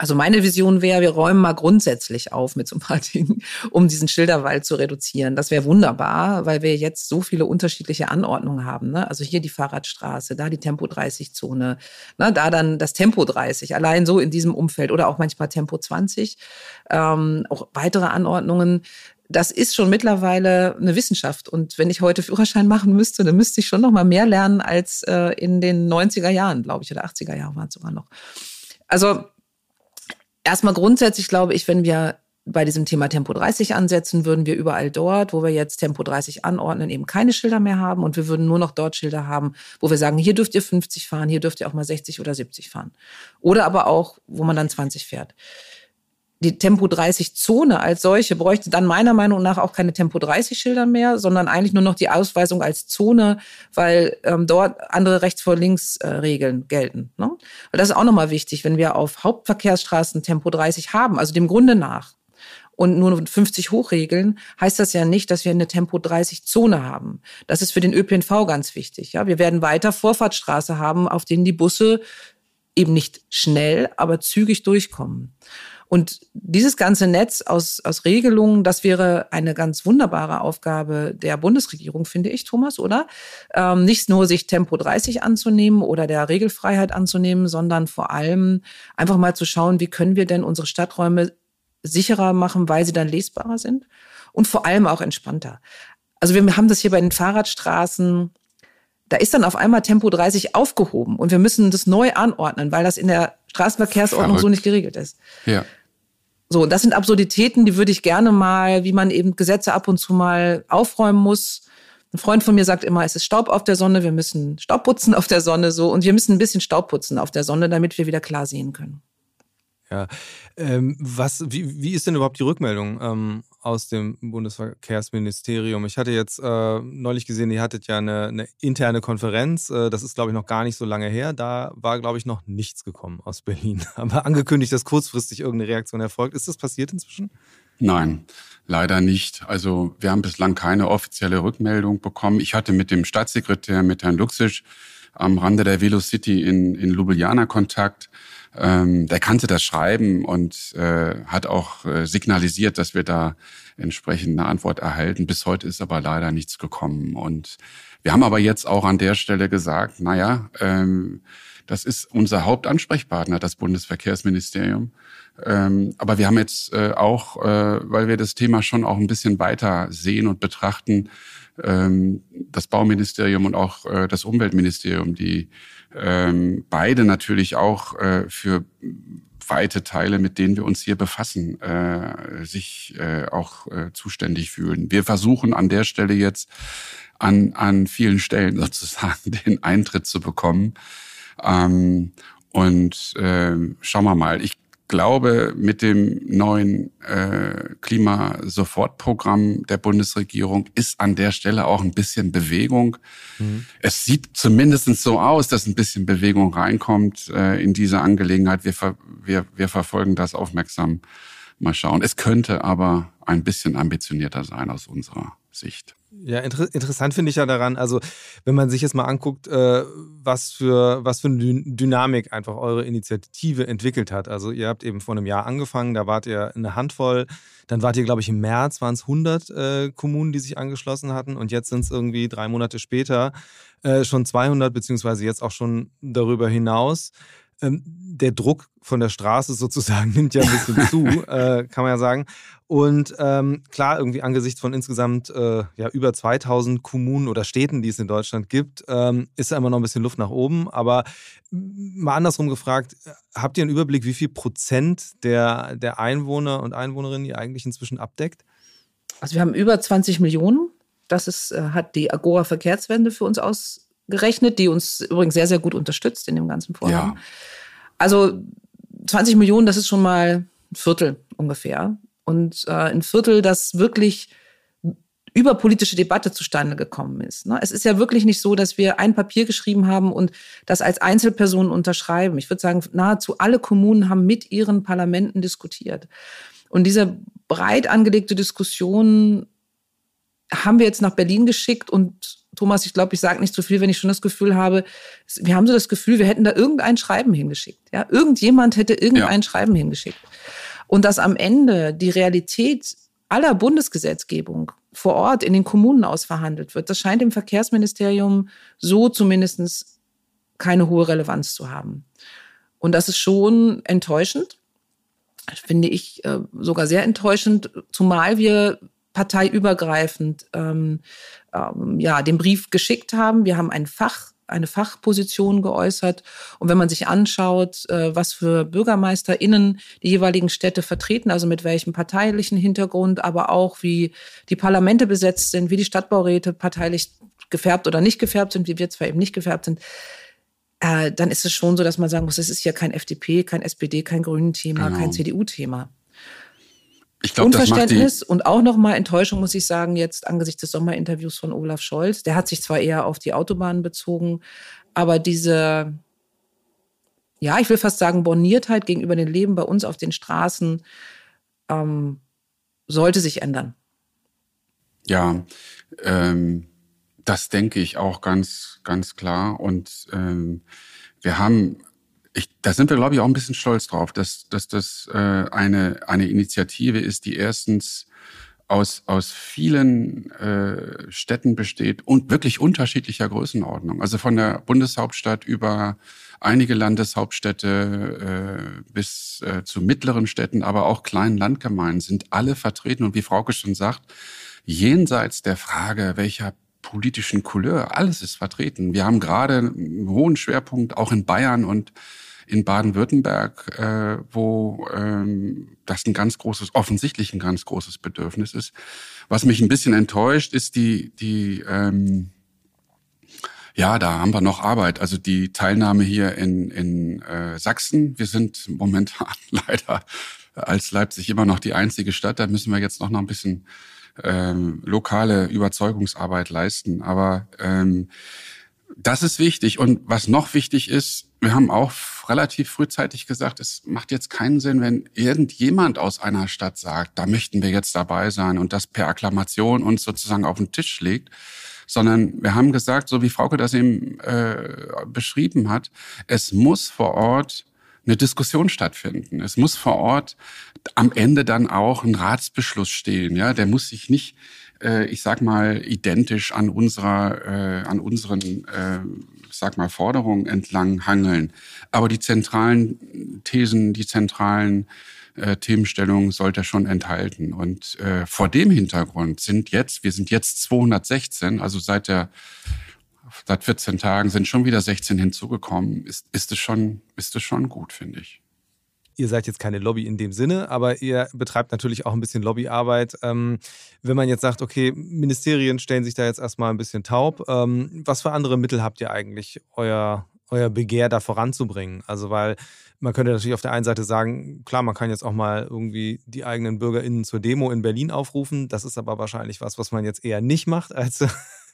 Also meine Vision wäre, wir räumen mal grundsätzlich auf mit so ein paar [laughs] Dingen, um diesen Schilderwald zu reduzieren. Das wäre wunderbar, weil wir jetzt so viele unterschiedliche Anordnungen haben. Ne? Also hier die Fahrradstraße, da die Tempo 30 Zone, ne? da dann das Tempo 30, allein so in diesem Umfeld oder auch manchmal Tempo 20, ähm, auch weitere Anordnungen. Das ist schon mittlerweile eine Wissenschaft. Und wenn ich heute Führerschein machen müsste, dann müsste ich schon noch mal mehr lernen als äh, in den 90er Jahren, glaube ich, oder 80er Jahren waren es sogar noch. Also Erstmal grundsätzlich glaube ich, wenn wir bei diesem Thema Tempo 30 ansetzen, würden wir überall dort, wo wir jetzt Tempo 30 anordnen, eben keine Schilder mehr haben und wir würden nur noch dort Schilder haben, wo wir sagen, hier dürft ihr 50 fahren, hier dürft ihr auch mal 60 oder 70 fahren. Oder aber auch, wo man dann 20 fährt die Tempo 30 Zone als solche bräuchte dann meiner Meinung nach auch keine Tempo 30 Schilder mehr, sondern eigentlich nur noch die Ausweisung als Zone, weil ähm, dort andere rechts vor links äh, Regeln gelten. Ne? Weil das ist auch nochmal wichtig, wenn wir auf Hauptverkehrsstraßen Tempo 30 haben, also dem Grunde nach und nur 50 hochregeln, heißt das ja nicht, dass wir eine Tempo 30 Zone haben. Das ist für den ÖPNV ganz wichtig. Ja, wir werden weiter Vorfahrtsstraße haben, auf denen die Busse eben nicht schnell, aber zügig durchkommen. Und dieses ganze Netz aus, aus Regelungen, das wäre eine ganz wunderbare Aufgabe der Bundesregierung, finde ich, Thomas, oder? Ähm, nicht nur sich Tempo 30 anzunehmen oder der Regelfreiheit anzunehmen, sondern vor allem einfach mal zu schauen, wie können wir denn unsere Stadträume sicherer machen, weil sie dann lesbarer sind und vor allem auch entspannter. Also wir haben das hier bei den Fahrradstraßen da ist dann auf einmal Tempo 30 aufgehoben und wir müssen das neu anordnen, weil das in der Straßenverkehrsordnung Verrückt. so nicht geregelt ist. Ja. So, das sind Absurditäten, die würde ich gerne mal, wie man eben Gesetze ab und zu mal aufräumen muss. Ein Freund von mir sagt immer, es ist Staub auf der Sonne, wir müssen Staub putzen auf der Sonne so und wir müssen ein bisschen Staub putzen auf der Sonne, damit wir wieder klar sehen können. Ja, ähm, was, wie, wie ist denn überhaupt die Rückmeldung ähm, aus dem Bundesverkehrsministerium? Ich hatte jetzt äh, neulich gesehen, ihr hattet ja eine, eine interne Konferenz. Äh, das ist, glaube ich, noch gar nicht so lange her. Da war, glaube ich, noch nichts gekommen aus Berlin. [laughs] Aber angekündigt, dass kurzfristig irgendeine Reaktion erfolgt. Ist das passiert inzwischen? Nein, leider nicht. Also wir haben bislang keine offizielle Rückmeldung bekommen. Ich hatte mit dem Staatssekretär, mit Herrn Luxisch, am Rande der Velocity in, in Ljubljana Kontakt. Ähm, der kannte das Schreiben und äh, hat auch äh, signalisiert, dass wir da entsprechend eine Antwort erhalten. Bis heute ist aber leider nichts gekommen. Und wir haben aber jetzt auch an der Stelle gesagt, naja, ähm, das ist unser Hauptansprechpartner, das Bundesverkehrsministerium. Ähm, aber wir haben jetzt äh, auch, äh, weil wir das Thema schon auch ein bisschen weiter sehen und betrachten, ähm, das Bauministerium und auch äh, das Umweltministerium, die ähm, beide natürlich auch äh, für weite Teile, mit denen wir uns hier befassen, äh, sich äh, auch äh, zuständig fühlen. Wir versuchen an der Stelle jetzt an, an vielen Stellen [laughs] sozusagen den Eintritt zu bekommen. Ähm, und äh, schauen wir mal. Ich glaube, mit dem neuen äh, Klimasofortprogramm der Bundesregierung ist an der Stelle auch ein bisschen Bewegung. Mhm. Es sieht zumindest so aus, dass ein bisschen Bewegung reinkommt äh, in diese Angelegenheit. Wir, ver wir, wir verfolgen das aufmerksam. Mal schauen. Es könnte aber ein bisschen ambitionierter sein aus unserer Sicht. Ja, inter interessant finde ich ja daran, also wenn man sich jetzt mal anguckt, äh, was, für, was für eine Dynamik einfach eure Initiative entwickelt hat. Also ihr habt eben vor einem Jahr angefangen, da wart ihr eine Handvoll, dann wart ihr, glaube ich, im März waren es 100 äh, Kommunen, die sich angeschlossen hatten und jetzt sind es irgendwie drei Monate später äh, schon 200, beziehungsweise jetzt auch schon darüber hinaus ähm, der Druck von der Straße sozusagen [laughs] nimmt ja ein bisschen [laughs] zu, äh, kann man ja sagen. Und ähm, klar, irgendwie angesichts von insgesamt äh, ja, über 2000 Kommunen oder Städten, die es in Deutschland gibt, ähm, ist da immer noch ein bisschen Luft nach oben. Aber mal andersrum gefragt, habt ihr einen Überblick, wie viel Prozent der, der Einwohner und Einwohnerinnen ihr eigentlich inzwischen abdeckt? Also wir haben über 20 Millionen. Das ist, äh, hat die Agora Verkehrswende für uns ausgerechnet, die uns übrigens sehr, sehr gut unterstützt in dem ganzen Vorhaben. Ja. Also 20 Millionen, das ist schon mal ein Viertel ungefähr. Und äh, ein Viertel, das wirklich über politische Debatte zustande gekommen ist. Ne? Es ist ja wirklich nicht so, dass wir ein Papier geschrieben haben und das als Einzelpersonen unterschreiben. Ich würde sagen, nahezu alle Kommunen haben mit ihren Parlamenten diskutiert. Und diese breit angelegte Diskussion haben wir jetzt nach Berlin geschickt und Thomas, ich glaube, ich sage nicht zu viel, wenn ich schon das Gefühl habe, wir haben so das Gefühl, wir hätten da irgendein Schreiben hingeschickt. Ja? Irgendjemand hätte irgendein ja. Schreiben hingeschickt. Und dass am Ende die Realität aller Bundesgesetzgebung vor Ort in den Kommunen ausverhandelt wird, das scheint im Verkehrsministerium so zumindest keine hohe Relevanz zu haben. Und das ist schon enttäuschend, finde ich äh, sogar sehr enttäuschend, zumal wir parteiübergreifend ähm, ähm, ja, den Brief geschickt haben. Wir haben ein Fach eine Fachposition geäußert. Und wenn man sich anschaut, äh, was für BürgermeisterInnen die jeweiligen Städte vertreten, also mit welchem parteilichen Hintergrund, aber auch wie die Parlamente besetzt sind, wie die Stadtbauräte parteilich gefärbt oder nicht gefärbt sind, wie wir zwar eben nicht gefärbt sind, äh, dann ist es schon so, dass man sagen muss, es ist ja kein FDP, kein SPD, kein Grünen-Thema, genau. kein CDU-Thema. Ich glaub, Unverständnis und auch nochmal Enttäuschung, muss ich sagen, jetzt angesichts des Sommerinterviews von Olaf Scholz. Der hat sich zwar eher auf die Autobahnen bezogen, aber diese, ja, ich will fast sagen, Borniertheit gegenüber dem Leben bei uns auf den Straßen ähm, sollte sich ändern. Ja, ähm, das denke ich auch ganz, ganz klar. Und ähm, wir haben ich, da sind wir, glaube ich, auch ein bisschen stolz drauf, dass, dass das äh, eine, eine Initiative ist, die erstens aus, aus vielen äh, Städten besteht und wirklich unterschiedlicher Größenordnung. Also von der Bundeshauptstadt über einige Landeshauptstädte äh, bis äh, zu mittleren Städten, aber auch kleinen Landgemeinden sind alle vertreten. Und wie Frauke schon sagt, jenseits der Frage, welcher politischen Couleur, alles ist vertreten. Wir haben gerade einen hohen Schwerpunkt auch in Bayern und in Baden-Württemberg, äh, wo ähm, das ein ganz großes, offensichtlich ein ganz großes Bedürfnis ist. Was mich ein bisschen enttäuscht, ist die, die ähm, ja, da haben wir noch Arbeit. Also die Teilnahme hier in, in äh, Sachsen. Wir sind momentan [laughs] leider als Leipzig immer noch die einzige Stadt. Da müssen wir jetzt noch, noch ein bisschen ähm, lokale Überzeugungsarbeit leisten. Aber ähm, das ist wichtig. Und was noch wichtig ist, wir haben auch relativ frühzeitig gesagt, es macht jetzt keinen Sinn, wenn irgendjemand aus einer Stadt sagt, da möchten wir jetzt dabei sein und das per Akklamation uns sozusagen auf den Tisch legt, sondern wir haben gesagt, so wie Frauke das eben äh, beschrieben hat, es muss vor Ort eine Diskussion stattfinden. Es muss vor Ort am Ende dann auch ein Ratsbeschluss stehen. Ja, der muss sich nicht, äh, ich sag mal, identisch an unserer, äh, an unseren, äh, sag mal, Forderungen entlang hangeln. Aber die zentralen Thesen, die zentralen äh, Themenstellungen sollte er schon enthalten. Und äh, vor dem Hintergrund sind jetzt, wir sind jetzt 216, also seit der seit 14 Tagen sind schon wieder 16 hinzugekommen, ist, ist, es, schon, ist es schon gut, finde ich. Ihr seid jetzt keine Lobby in dem Sinne, aber ihr betreibt natürlich auch ein bisschen Lobbyarbeit. Ähm, wenn man jetzt sagt, okay, Ministerien stellen sich da jetzt erstmal ein bisschen taub, ähm, was für andere Mittel habt ihr eigentlich, euer, euer Begehr da voranzubringen? Also, weil man könnte natürlich auf der einen Seite sagen, klar, man kann jetzt auch mal irgendwie die eigenen BürgerInnen zur Demo in Berlin aufrufen. Das ist aber wahrscheinlich was, was man jetzt eher nicht macht als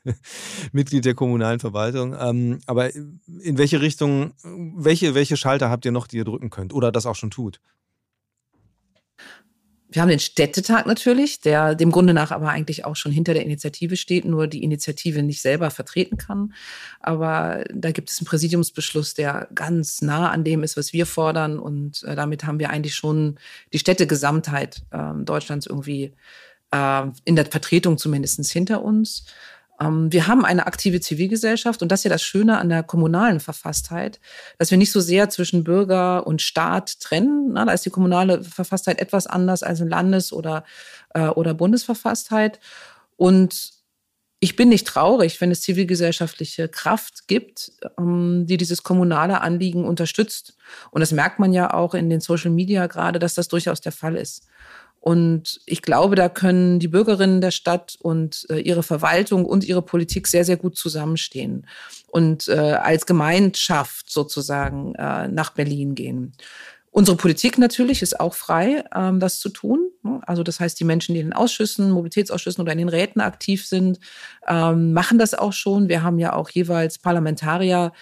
[laughs] Mitglied der kommunalen Verwaltung. Ähm, aber in welche Richtung, welche, welche Schalter habt ihr noch, die ihr drücken könnt oder das auch schon tut? Wir haben den Städtetag natürlich, der dem Grunde nach aber eigentlich auch schon hinter der Initiative steht, nur die Initiative nicht selber vertreten kann. Aber da gibt es einen Präsidiumsbeschluss, der ganz nah an dem ist, was wir fordern. Und äh, damit haben wir eigentlich schon die Städtegesamtheit äh, Deutschlands irgendwie äh, in der Vertretung zumindest hinter uns. Ähm, wir haben eine aktive Zivilgesellschaft und das ist ja das Schöne an der kommunalen Verfasstheit, dass wir nicht so sehr zwischen Bürger und Staat trennen. Da ist die kommunale Verfasstheit etwas anders als eine Landes- oder, äh, oder Bundesverfasstheit. Und ich bin nicht traurig, wenn es zivilgesellschaftliche Kraft gibt, ähm, die dieses kommunale Anliegen unterstützt. Und das merkt man ja auch in den Social Media gerade, dass das durchaus der Fall ist. Und ich glaube, da können die Bürgerinnen der Stadt und äh, ihre Verwaltung und ihre Politik sehr, sehr gut zusammenstehen und äh, als Gemeinschaft sozusagen äh, nach Berlin gehen. Unsere Politik natürlich ist auch frei, ähm, das zu tun. Also das heißt, die Menschen, die in den Ausschüssen, Mobilitätsausschüssen oder in den Räten aktiv sind, ähm, machen das auch schon. Wir haben ja auch jeweils Parlamentarier,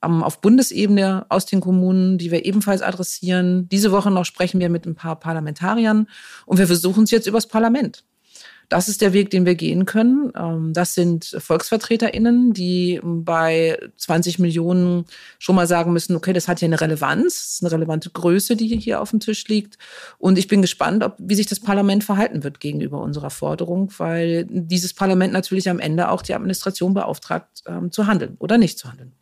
auf Bundesebene aus den Kommunen, die wir ebenfalls adressieren. Diese Woche noch sprechen wir mit ein paar Parlamentariern und wir versuchen es jetzt übers Parlament. Das ist der Weg, den wir gehen können. Ähm, das sind VolksvertreterInnen, die bei 20 Millionen schon mal sagen müssen, okay, das hat hier eine Relevanz, das ist eine relevante Größe, die hier auf dem Tisch liegt. Und ich bin gespannt, ob, wie sich das Parlament verhalten wird gegenüber unserer Forderung, weil dieses Parlament natürlich am Ende auch die Administration beauftragt, ähm, zu handeln oder nicht zu handeln.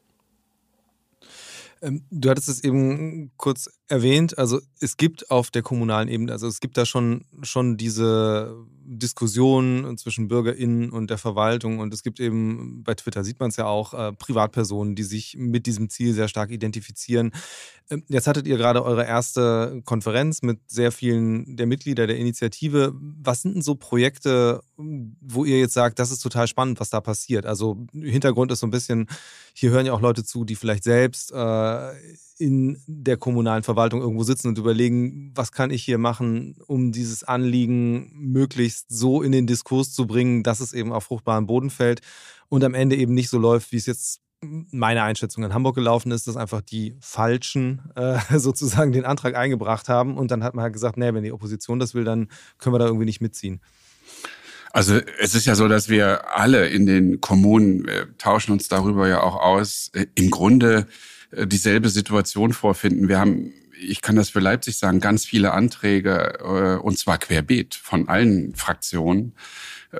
Ähm, du hattest es eben kurz erwähnt, also es gibt auf der kommunalen Ebene, also es gibt da schon, schon diese Diskussion zwischen BürgerInnen und der Verwaltung und es gibt eben, bei Twitter sieht man es ja auch, äh, Privatpersonen, die sich mit diesem Ziel sehr stark identifizieren. Ähm, jetzt hattet ihr gerade eure erste Konferenz mit sehr vielen der Mitglieder der Initiative. Was sind denn so Projekte, wo ihr jetzt sagt, das ist total spannend, was da passiert? Also Hintergrund ist so ein bisschen, hier hören ja auch Leute zu, die vielleicht selbst äh, in der kommunalen Verwaltung irgendwo sitzen und überlegen, was kann ich hier machen, um dieses Anliegen möglichst so in den Diskurs zu bringen, dass es eben auf fruchtbaren Boden fällt und am Ende eben nicht so läuft, wie es jetzt meine Einschätzung in Hamburg gelaufen ist, dass einfach die Falschen äh, [laughs] sozusagen den Antrag eingebracht haben und dann hat man halt gesagt, nee, wenn die Opposition das will, dann können wir da irgendwie nicht mitziehen. Also es ist ja so, dass wir alle in den Kommunen wir tauschen uns darüber ja auch aus. Äh, Im Grunde äh, dieselbe Situation vorfinden. Wir haben, ich kann das für Leipzig sagen, ganz viele Anträge, äh, und zwar querbeet von allen Fraktionen,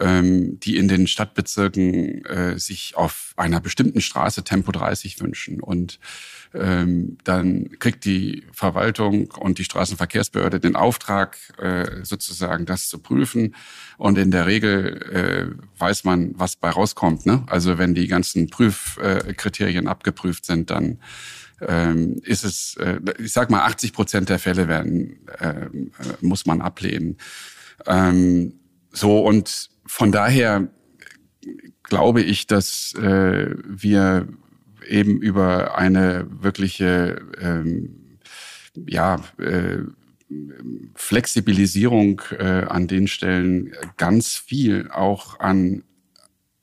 ähm, die in den Stadtbezirken äh, sich auf einer bestimmten Straße Tempo 30 wünschen. Und ähm, dann kriegt die Verwaltung und die Straßenverkehrsbehörde den Auftrag, äh, sozusagen das zu prüfen. Und in der Regel äh, weiß man, was bei rauskommt. Ne? Also wenn die ganzen Prüfkriterien äh, abgeprüft sind, dann ähm, ist es, äh, ich sag mal, 80 Prozent der Fälle werden, äh, muss man ablehnen. Ähm, so und von daher glaube ich, dass äh, wir eben über eine wirkliche ähm, ja, äh, Flexibilisierung äh, an den Stellen ganz viel auch an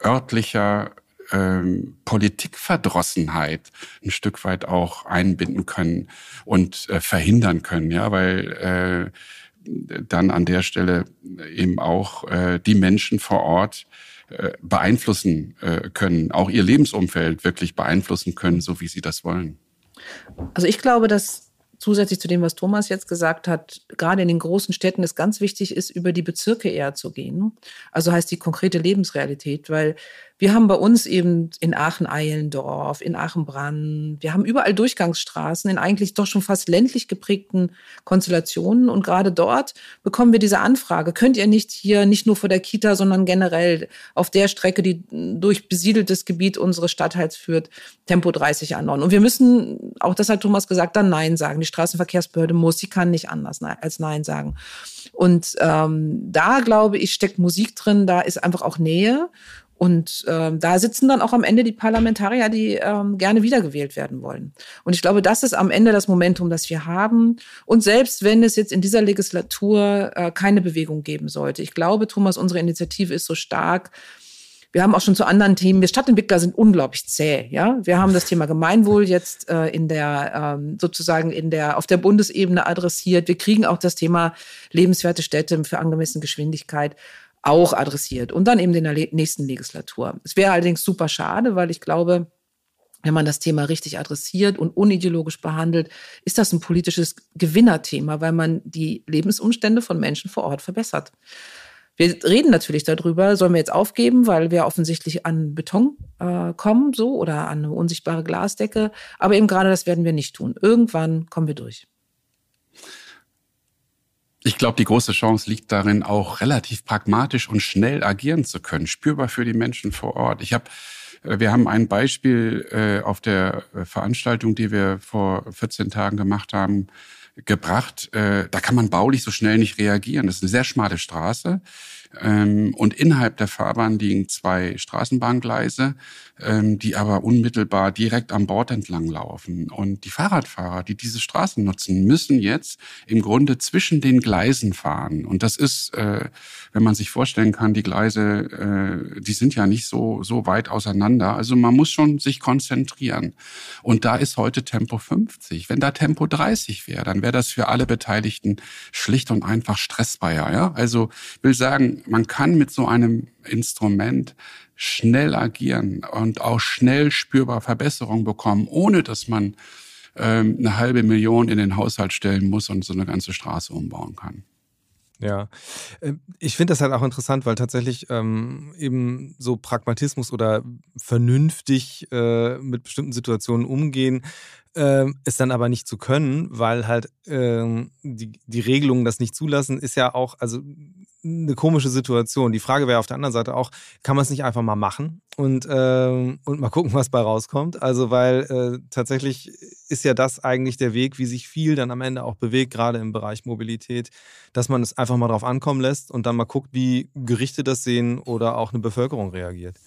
örtlicher ähm, Politikverdrossenheit ein Stück weit auch einbinden können und äh, verhindern können, ja, weil äh, dann an der Stelle eben auch äh, die Menschen vor Ort äh, beeinflussen äh, können, auch ihr Lebensumfeld wirklich beeinflussen können, so wie sie das wollen. Also ich glaube, dass zusätzlich zu dem, was Thomas jetzt gesagt hat, gerade in den großen Städten es ganz wichtig ist, über die Bezirke eher zu gehen. Also heißt die konkrete Lebensrealität, weil wir haben bei uns eben in Aachen-Eilendorf, in Aachen-Brann, wir haben überall Durchgangsstraßen in eigentlich doch schon fast ländlich geprägten Konstellationen. Und gerade dort bekommen wir diese Anfrage, könnt ihr nicht hier, nicht nur vor der Kita, sondern generell auf der Strecke, die durch besiedeltes Gebiet unseres Stadtteils führt, Tempo 30 anordnen. Und wir müssen, auch das hat Thomas gesagt, dann Nein sagen. Die Straßenverkehrsbehörde muss, sie kann nicht anders als Nein sagen. Und ähm, da, glaube ich, steckt Musik drin, da ist einfach auch Nähe. Und ähm, da sitzen dann auch am Ende die Parlamentarier, die ähm, gerne wiedergewählt werden wollen. Und ich glaube, das ist am Ende das Momentum, das wir haben. Und selbst wenn es jetzt in dieser Legislatur äh, keine Bewegung geben sollte, ich glaube, Thomas, unsere Initiative ist so stark, wir haben auch schon zu anderen Themen, wir Stadtentwickler sind unglaublich zäh, ja. Wir haben das Thema Gemeinwohl jetzt äh, in der, ähm, sozusagen in der, auf der Bundesebene adressiert. Wir kriegen auch das Thema lebenswerte Städte für angemessene Geschwindigkeit auch adressiert und dann eben in der nächsten Legislatur. Es wäre allerdings super schade, weil ich glaube, wenn man das Thema richtig adressiert und unideologisch behandelt, ist das ein politisches Gewinnerthema, weil man die Lebensumstände von Menschen vor Ort verbessert. Wir reden natürlich darüber, sollen wir jetzt aufgeben, weil wir offensichtlich an Beton äh, kommen, so oder an eine unsichtbare Glasdecke. Aber eben gerade das werden wir nicht tun. Irgendwann kommen wir durch. Ich glaube, die große Chance liegt darin, auch relativ pragmatisch und schnell agieren zu können, spürbar für die Menschen vor Ort. Ich habe äh, wir haben ein Beispiel äh, auf der äh, Veranstaltung, die wir vor 14 Tagen gemacht haben, gebracht. Da kann man baulich so schnell nicht reagieren. Das ist eine sehr schmale Straße. Ähm, und innerhalb der Fahrbahn liegen zwei Straßenbahngleise, ähm, die aber unmittelbar direkt am Bord entlang laufen. Und die Fahrradfahrer, die diese Straßen nutzen, müssen jetzt im Grunde zwischen den Gleisen fahren. Und das ist, äh, wenn man sich vorstellen kann, die Gleise, äh, die sind ja nicht so, so weit auseinander. Also man muss schon sich konzentrieren. Und da ist heute Tempo 50. Wenn da Tempo 30 wäre, dann wäre das für alle Beteiligten schlicht und einfach stressfreier. Ja? Also will sagen, man kann mit so einem Instrument schnell agieren und auch schnell spürbar Verbesserungen bekommen, ohne dass man ähm, eine halbe Million in den Haushalt stellen muss und so eine ganze Straße umbauen kann. Ja, äh, ich finde das halt auch interessant, weil tatsächlich ähm, eben so Pragmatismus oder vernünftig äh, mit bestimmten Situationen umgehen, äh, es dann aber nicht zu können, weil halt äh, die, die Regelungen das nicht zulassen, ist ja auch, also eine komische Situation. Die Frage wäre auf der anderen Seite auch, kann man es nicht einfach mal machen und, äh, und mal gucken, was bei rauskommt? Also, weil äh, tatsächlich ist ja das eigentlich der Weg, wie sich viel dann am Ende auch bewegt, gerade im Bereich Mobilität, dass man es einfach mal drauf ankommen lässt und dann mal guckt, wie Gerichte das sehen oder auch eine Bevölkerung reagiert.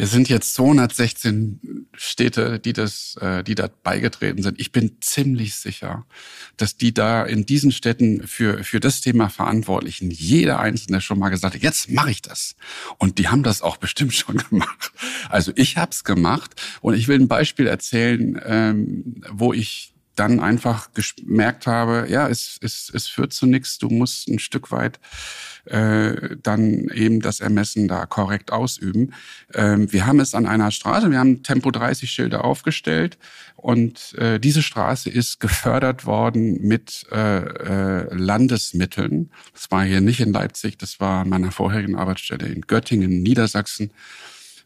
Wir sind jetzt 216 Städte, die das, äh, die da beigetreten sind. Ich bin ziemlich sicher, dass die da in diesen Städten für für das Thema Verantwortlichen jeder einzelne schon mal gesagt hat: Jetzt mache ich das. Und die haben das auch bestimmt schon [laughs] gemacht. Also ich habe es gemacht und ich will ein Beispiel erzählen, ähm, wo ich dann einfach gemerkt habe, ja, es, es, es führt zu nichts. Du musst ein Stück weit äh, dann eben das Ermessen da korrekt ausüben. Ähm, wir haben es an einer Straße, wir haben Tempo 30 Schilder aufgestellt und äh, diese Straße ist gefördert worden mit äh, äh, Landesmitteln. Das war hier nicht in Leipzig, das war an meiner vorherigen Arbeitsstelle in Göttingen, Niedersachsen.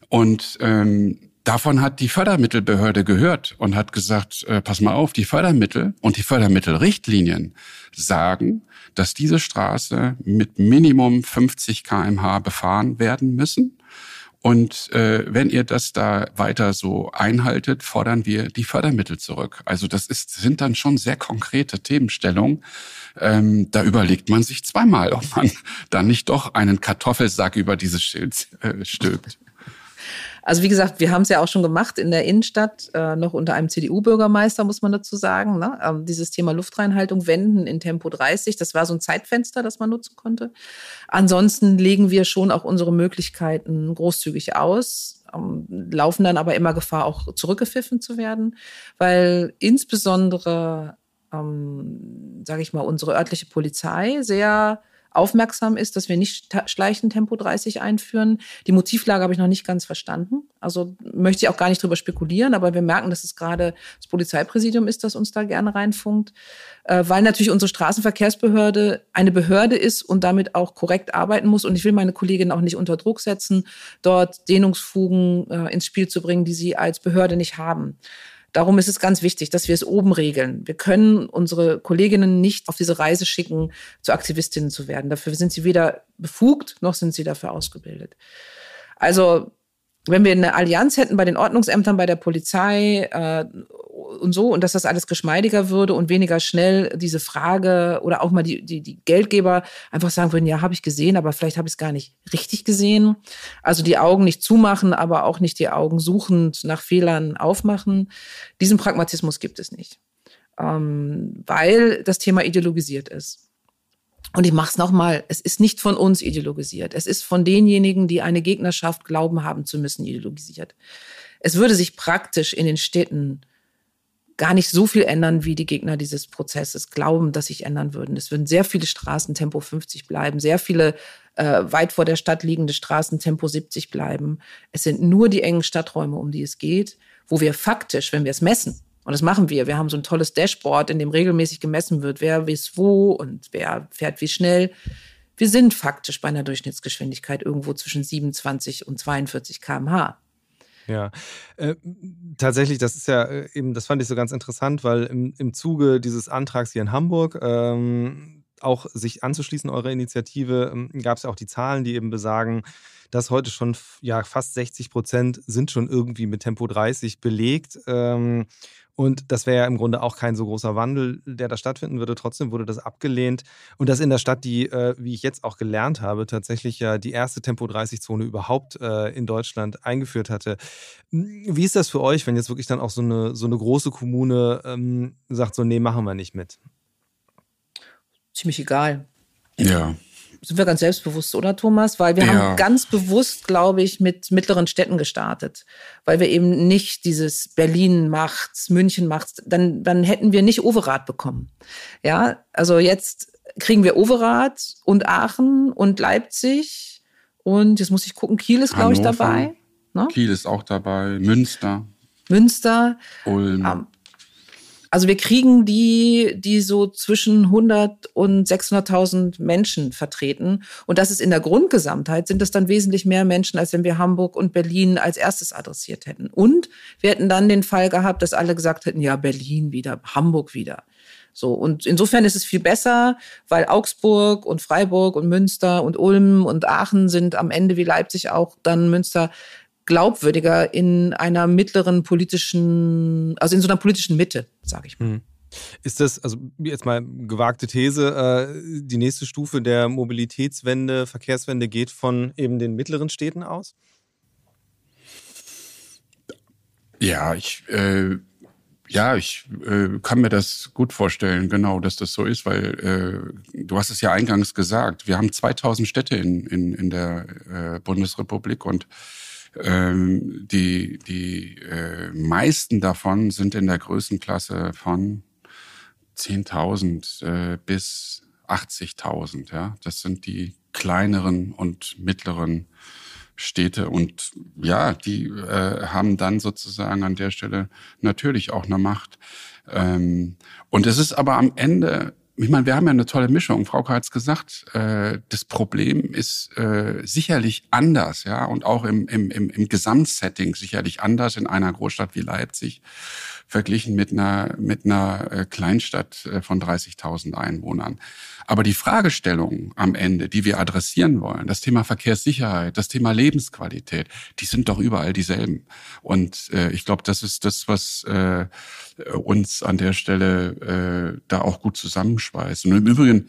Und ähm, davon hat die Fördermittelbehörde gehört und hat gesagt, äh, pass mal auf, die Fördermittel und die Fördermittelrichtlinien sagen, dass diese Straße mit Minimum 50 kmh befahren werden müssen. Und äh, wenn ihr das da weiter so einhaltet, fordern wir die Fördermittel zurück. Also das ist, sind dann schon sehr konkrete Themenstellungen. Ähm, da überlegt man sich zweimal, ob man [laughs] dann nicht doch einen Kartoffelsack über dieses Schild äh, stülpt. Also wie gesagt, wir haben es ja auch schon gemacht in der Innenstadt, äh, noch unter einem CDU-Bürgermeister, muss man dazu sagen. Ne? Ähm, dieses Thema Luftreinhaltung wenden in Tempo 30, das war so ein Zeitfenster, das man nutzen konnte. Ansonsten legen wir schon auch unsere Möglichkeiten großzügig aus, ähm, laufen dann aber immer Gefahr, auch zurückgepfiffen zu werden, weil insbesondere, ähm, sage ich mal, unsere örtliche Polizei sehr aufmerksam ist, dass wir nicht schleichend Tempo 30 einführen. Die Motivlage habe ich noch nicht ganz verstanden. Also möchte ich auch gar nicht drüber spekulieren, aber wir merken, dass es gerade das Polizeipräsidium ist, das uns da gerne reinfunkt, äh, weil natürlich unsere Straßenverkehrsbehörde eine Behörde ist und damit auch korrekt arbeiten muss. Und ich will meine Kolleginnen auch nicht unter Druck setzen, dort Dehnungsfugen äh, ins Spiel zu bringen, die sie als Behörde nicht haben. Darum ist es ganz wichtig, dass wir es oben regeln. Wir können unsere Kolleginnen nicht auf diese Reise schicken, zu Aktivistinnen zu werden. Dafür sind sie weder befugt, noch sind sie dafür ausgebildet. Also wenn wir eine Allianz hätten bei den Ordnungsämtern, bei der Polizei äh, und so und dass das alles geschmeidiger würde und weniger schnell diese Frage oder auch mal die, die, die Geldgeber einfach sagen würden, ja, habe ich gesehen, aber vielleicht habe ich es gar nicht richtig gesehen. Also die Augen nicht zumachen, aber auch nicht die Augen suchend nach Fehlern aufmachen. Diesen Pragmatismus gibt es nicht, ähm, weil das Thema ideologisiert ist. Und ich mache es nochmal, es ist nicht von uns ideologisiert. Es ist von denjenigen, die eine Gegnerschaft glauben haben zu müssen, ideologisiert. Es würde sich praktisch in den Städten gar nicht so viel ändern, wie die Gegner dieses Prozesses glauben, dass sich ändern würden. Es würden sehr viele Straßen Tempo 50 bleiben, sehr viele äh, weit vor der Stadt liegende Straßen Tempo 70 bleiben. Es sind nur die engen Stadträume, um die es geht, wo wir faktisch, wenn wir es messen, und das machen wir. Wir haben so ein tolles Dashboard, in dem regelmäßig gemessen wird, wer ist wo und wer fährt wie schnell. Wir sind faktisch bei einer Durchschnittsgeschwindigkeit irgendwo zwischen 27 und 42 km/h. Ja, äh, tatsächlich, das ist ja äh, eben, das fand ich so ganz interessant, weil im, im Zuge dieses Antrags hier in Hamburg ähm, auch sich anzuschließen, eurer Initiative, ähm, gab es ja auch die Zahlen, die eben besagen, dass heute schon ja, fast 60 Prozent sind schon irgendwie mit Tempo 30 belegt. Ähm, und das wäre ja im Grunde auch kein so großer Wandel, der da stattfinden würde. Trotzdem wurde das abgelehnt. Und das in der Stadt, die, äh, wie ich jetzt auch gelernt habe, tatsächlich ja die erste Tempo-30-Zone überhaupt äh, in Deutschland eingeführt hatte. Wie ist das für euch, wenn jetzt wirklich dann auch so eine, so eine große Kommune ähm, sagt, so, nee, machen wir nicht mit? Ziemlich egal. Ja sind wir ganz selbstbewusst, oder Thomas? Weil wir ja. haben ganz bewusst, glaube ich, mit mittleren Städten gestartet. Weil wir eben nicht dieses Berlin macht's, München macht's, dann, dann hätten wir nicht Overath bekommen. Ja, also jetzt kriegen wir Overath und Aachen und Leipzig und jetzt muss ich gucken, Kiel ist, glaube ich, dabei. Ne? Kiel ist auch dabei, Münster. Münster. Ulm. Ähm, also wir kriegen die, die so zwischen 100 und 600.000 Menschen vertreten. Und das ist in der Grundgesamtheit, sind das dann wesentlich mehr Menschen, als wenn wir Hamburg und Berlin als erstes adressiert hätten. Und wir hätten dann den Fall gehabt, dass alle gesagt hätten, ja, Berlin wieder, Hamburg wieder. So. Und insofern ist es viel besser, weil Augsburg und Freiburg und Münster und Ulm und Aachen sind am Ende wie Leipzig auch dann Münster glaubwürdiger in einer mittleren politischen, also in so einer politischen Mitte, sage ich mal. Mhm. Ist das, also jetzt mal gewagte These, äh, die nächste Stufe der Mobilitätswende, Verkehrswende geht von eben den mittleren Städten aus? Ja, ich, äh, ja, ich äh, kann mir das gut vorstellen, genau, dass das so ist, weil äh, du hast es ja eingangs gesagt, wir haben 2000 Städte in, in, in der äh, Bundesrepublik und ähm, die die äh, meisten davon sind in der Größenklasse von 10.000 äh, bis 80.000. Ja, das sind die kleineren und mittleren Städte und ja, die äh, haben dann sozusagen an der Stelle natürlich auch eine Macht. Ähm, und es ist aber am Ende ich meine, wir haben ja eine tolle Mischung. Frau hat es gesagt, äh, das Problem ist äh, sicherlich anders, ja, und auch im, im, im, im Gesamtsetting sicherlich anders in einer Großstadt wie Leipzig verglichen mit einer, mit einer äh, Kleinstadt äh, von 30.000 Einwohnern. Aber die Fragestellungen am Ende, die wir adressieren wollen, das Thema Verkehrssicherheit, das Thema Lebensqualität, die sind doch überall dieselben. Und äh, ich glaube, das ist das, was äh, uns an der Stelle äh, da auch gut zusammenschweißt. Und im Übrigen,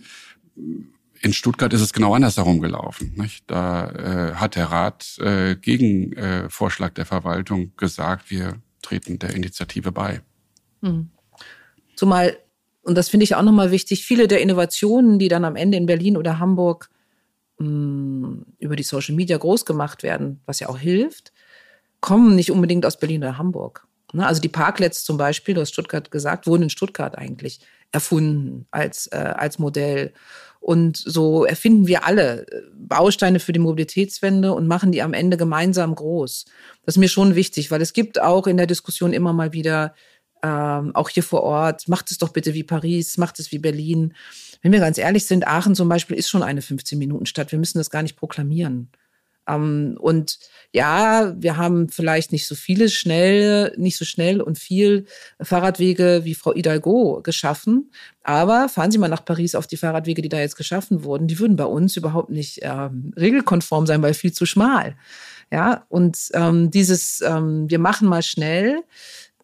in Stuttgart ist es genau andersherum gelaufen. Nicht? Da äh, hat der Rat äh, gegen äh, Vorschlag der Verwaltung gesagt, wir treten der Initiative bei. Hm. Zumal, und das finde ich auch nochmal wichtig, viele der Innovationen, die dann am Ende in Berlin oder Hamburg mh, hm, über die Social Media groß gemacht werden, was ja auch hilft, kommen nicht unbedingt aus Berlin oder Hamburg. Ne? Also die Parklets zum Beispiel, du hast Stuttgart gesagt, wurden in Stuttgart eigentlich erfunden als, äh, als Modell. Und so erfinden wir alle äh, Bausteine für die Mobilitätswende und machen die am Ende gemeinsam groß. Das ist mir schon wichtig, weil es gibt auch in der Diskussion immer mal wieder, ähm, auch hier vor Ort, macht es doch bitte wie Paris, macht es wie Berlin. Wenn wir ganz ehrlich sind, Aachen zum Beispiel ist schon eine 15-Minuten-Stadt. Wir müssen das gar nicht proklamieren. Ähm, und ja, wir haben vielleicht nicht so viele schnell, nicht so schnell und viel Fahrradwege wie Frau Hidalgo geschaffen. Aber fahren Sie mal nach Paris auf die Fahrradwege, die da jetzt geschaffen wurden. Die würden bei uns überhaupt nicht ähm, regelkonform sein, weil viel zu schmal. Ja, und ähm, dieses, ähm, wir machen mal schnell,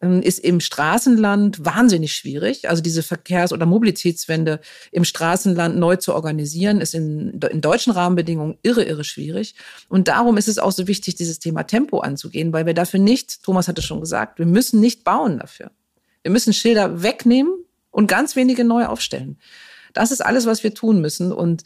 ist im Straßenland wahnsinnig schwierig. Also diese Verkehrs- oder Mobilitätswende im Straßenland neu zu organisieren, ist in, in deutschen Rahmenbedingungen irre, irre schwierig. Und darum ist es auch so wichtig, dieses Thema Tempo anzugehen, weil wir dafür nicht, Thomas hatte schon gesagt, wir müssen nicht bauen dafür. Wir müssen Schilder wegnehmen und ganz wenige neu aufstellen. Das ist alles, was wir tun müssen. Und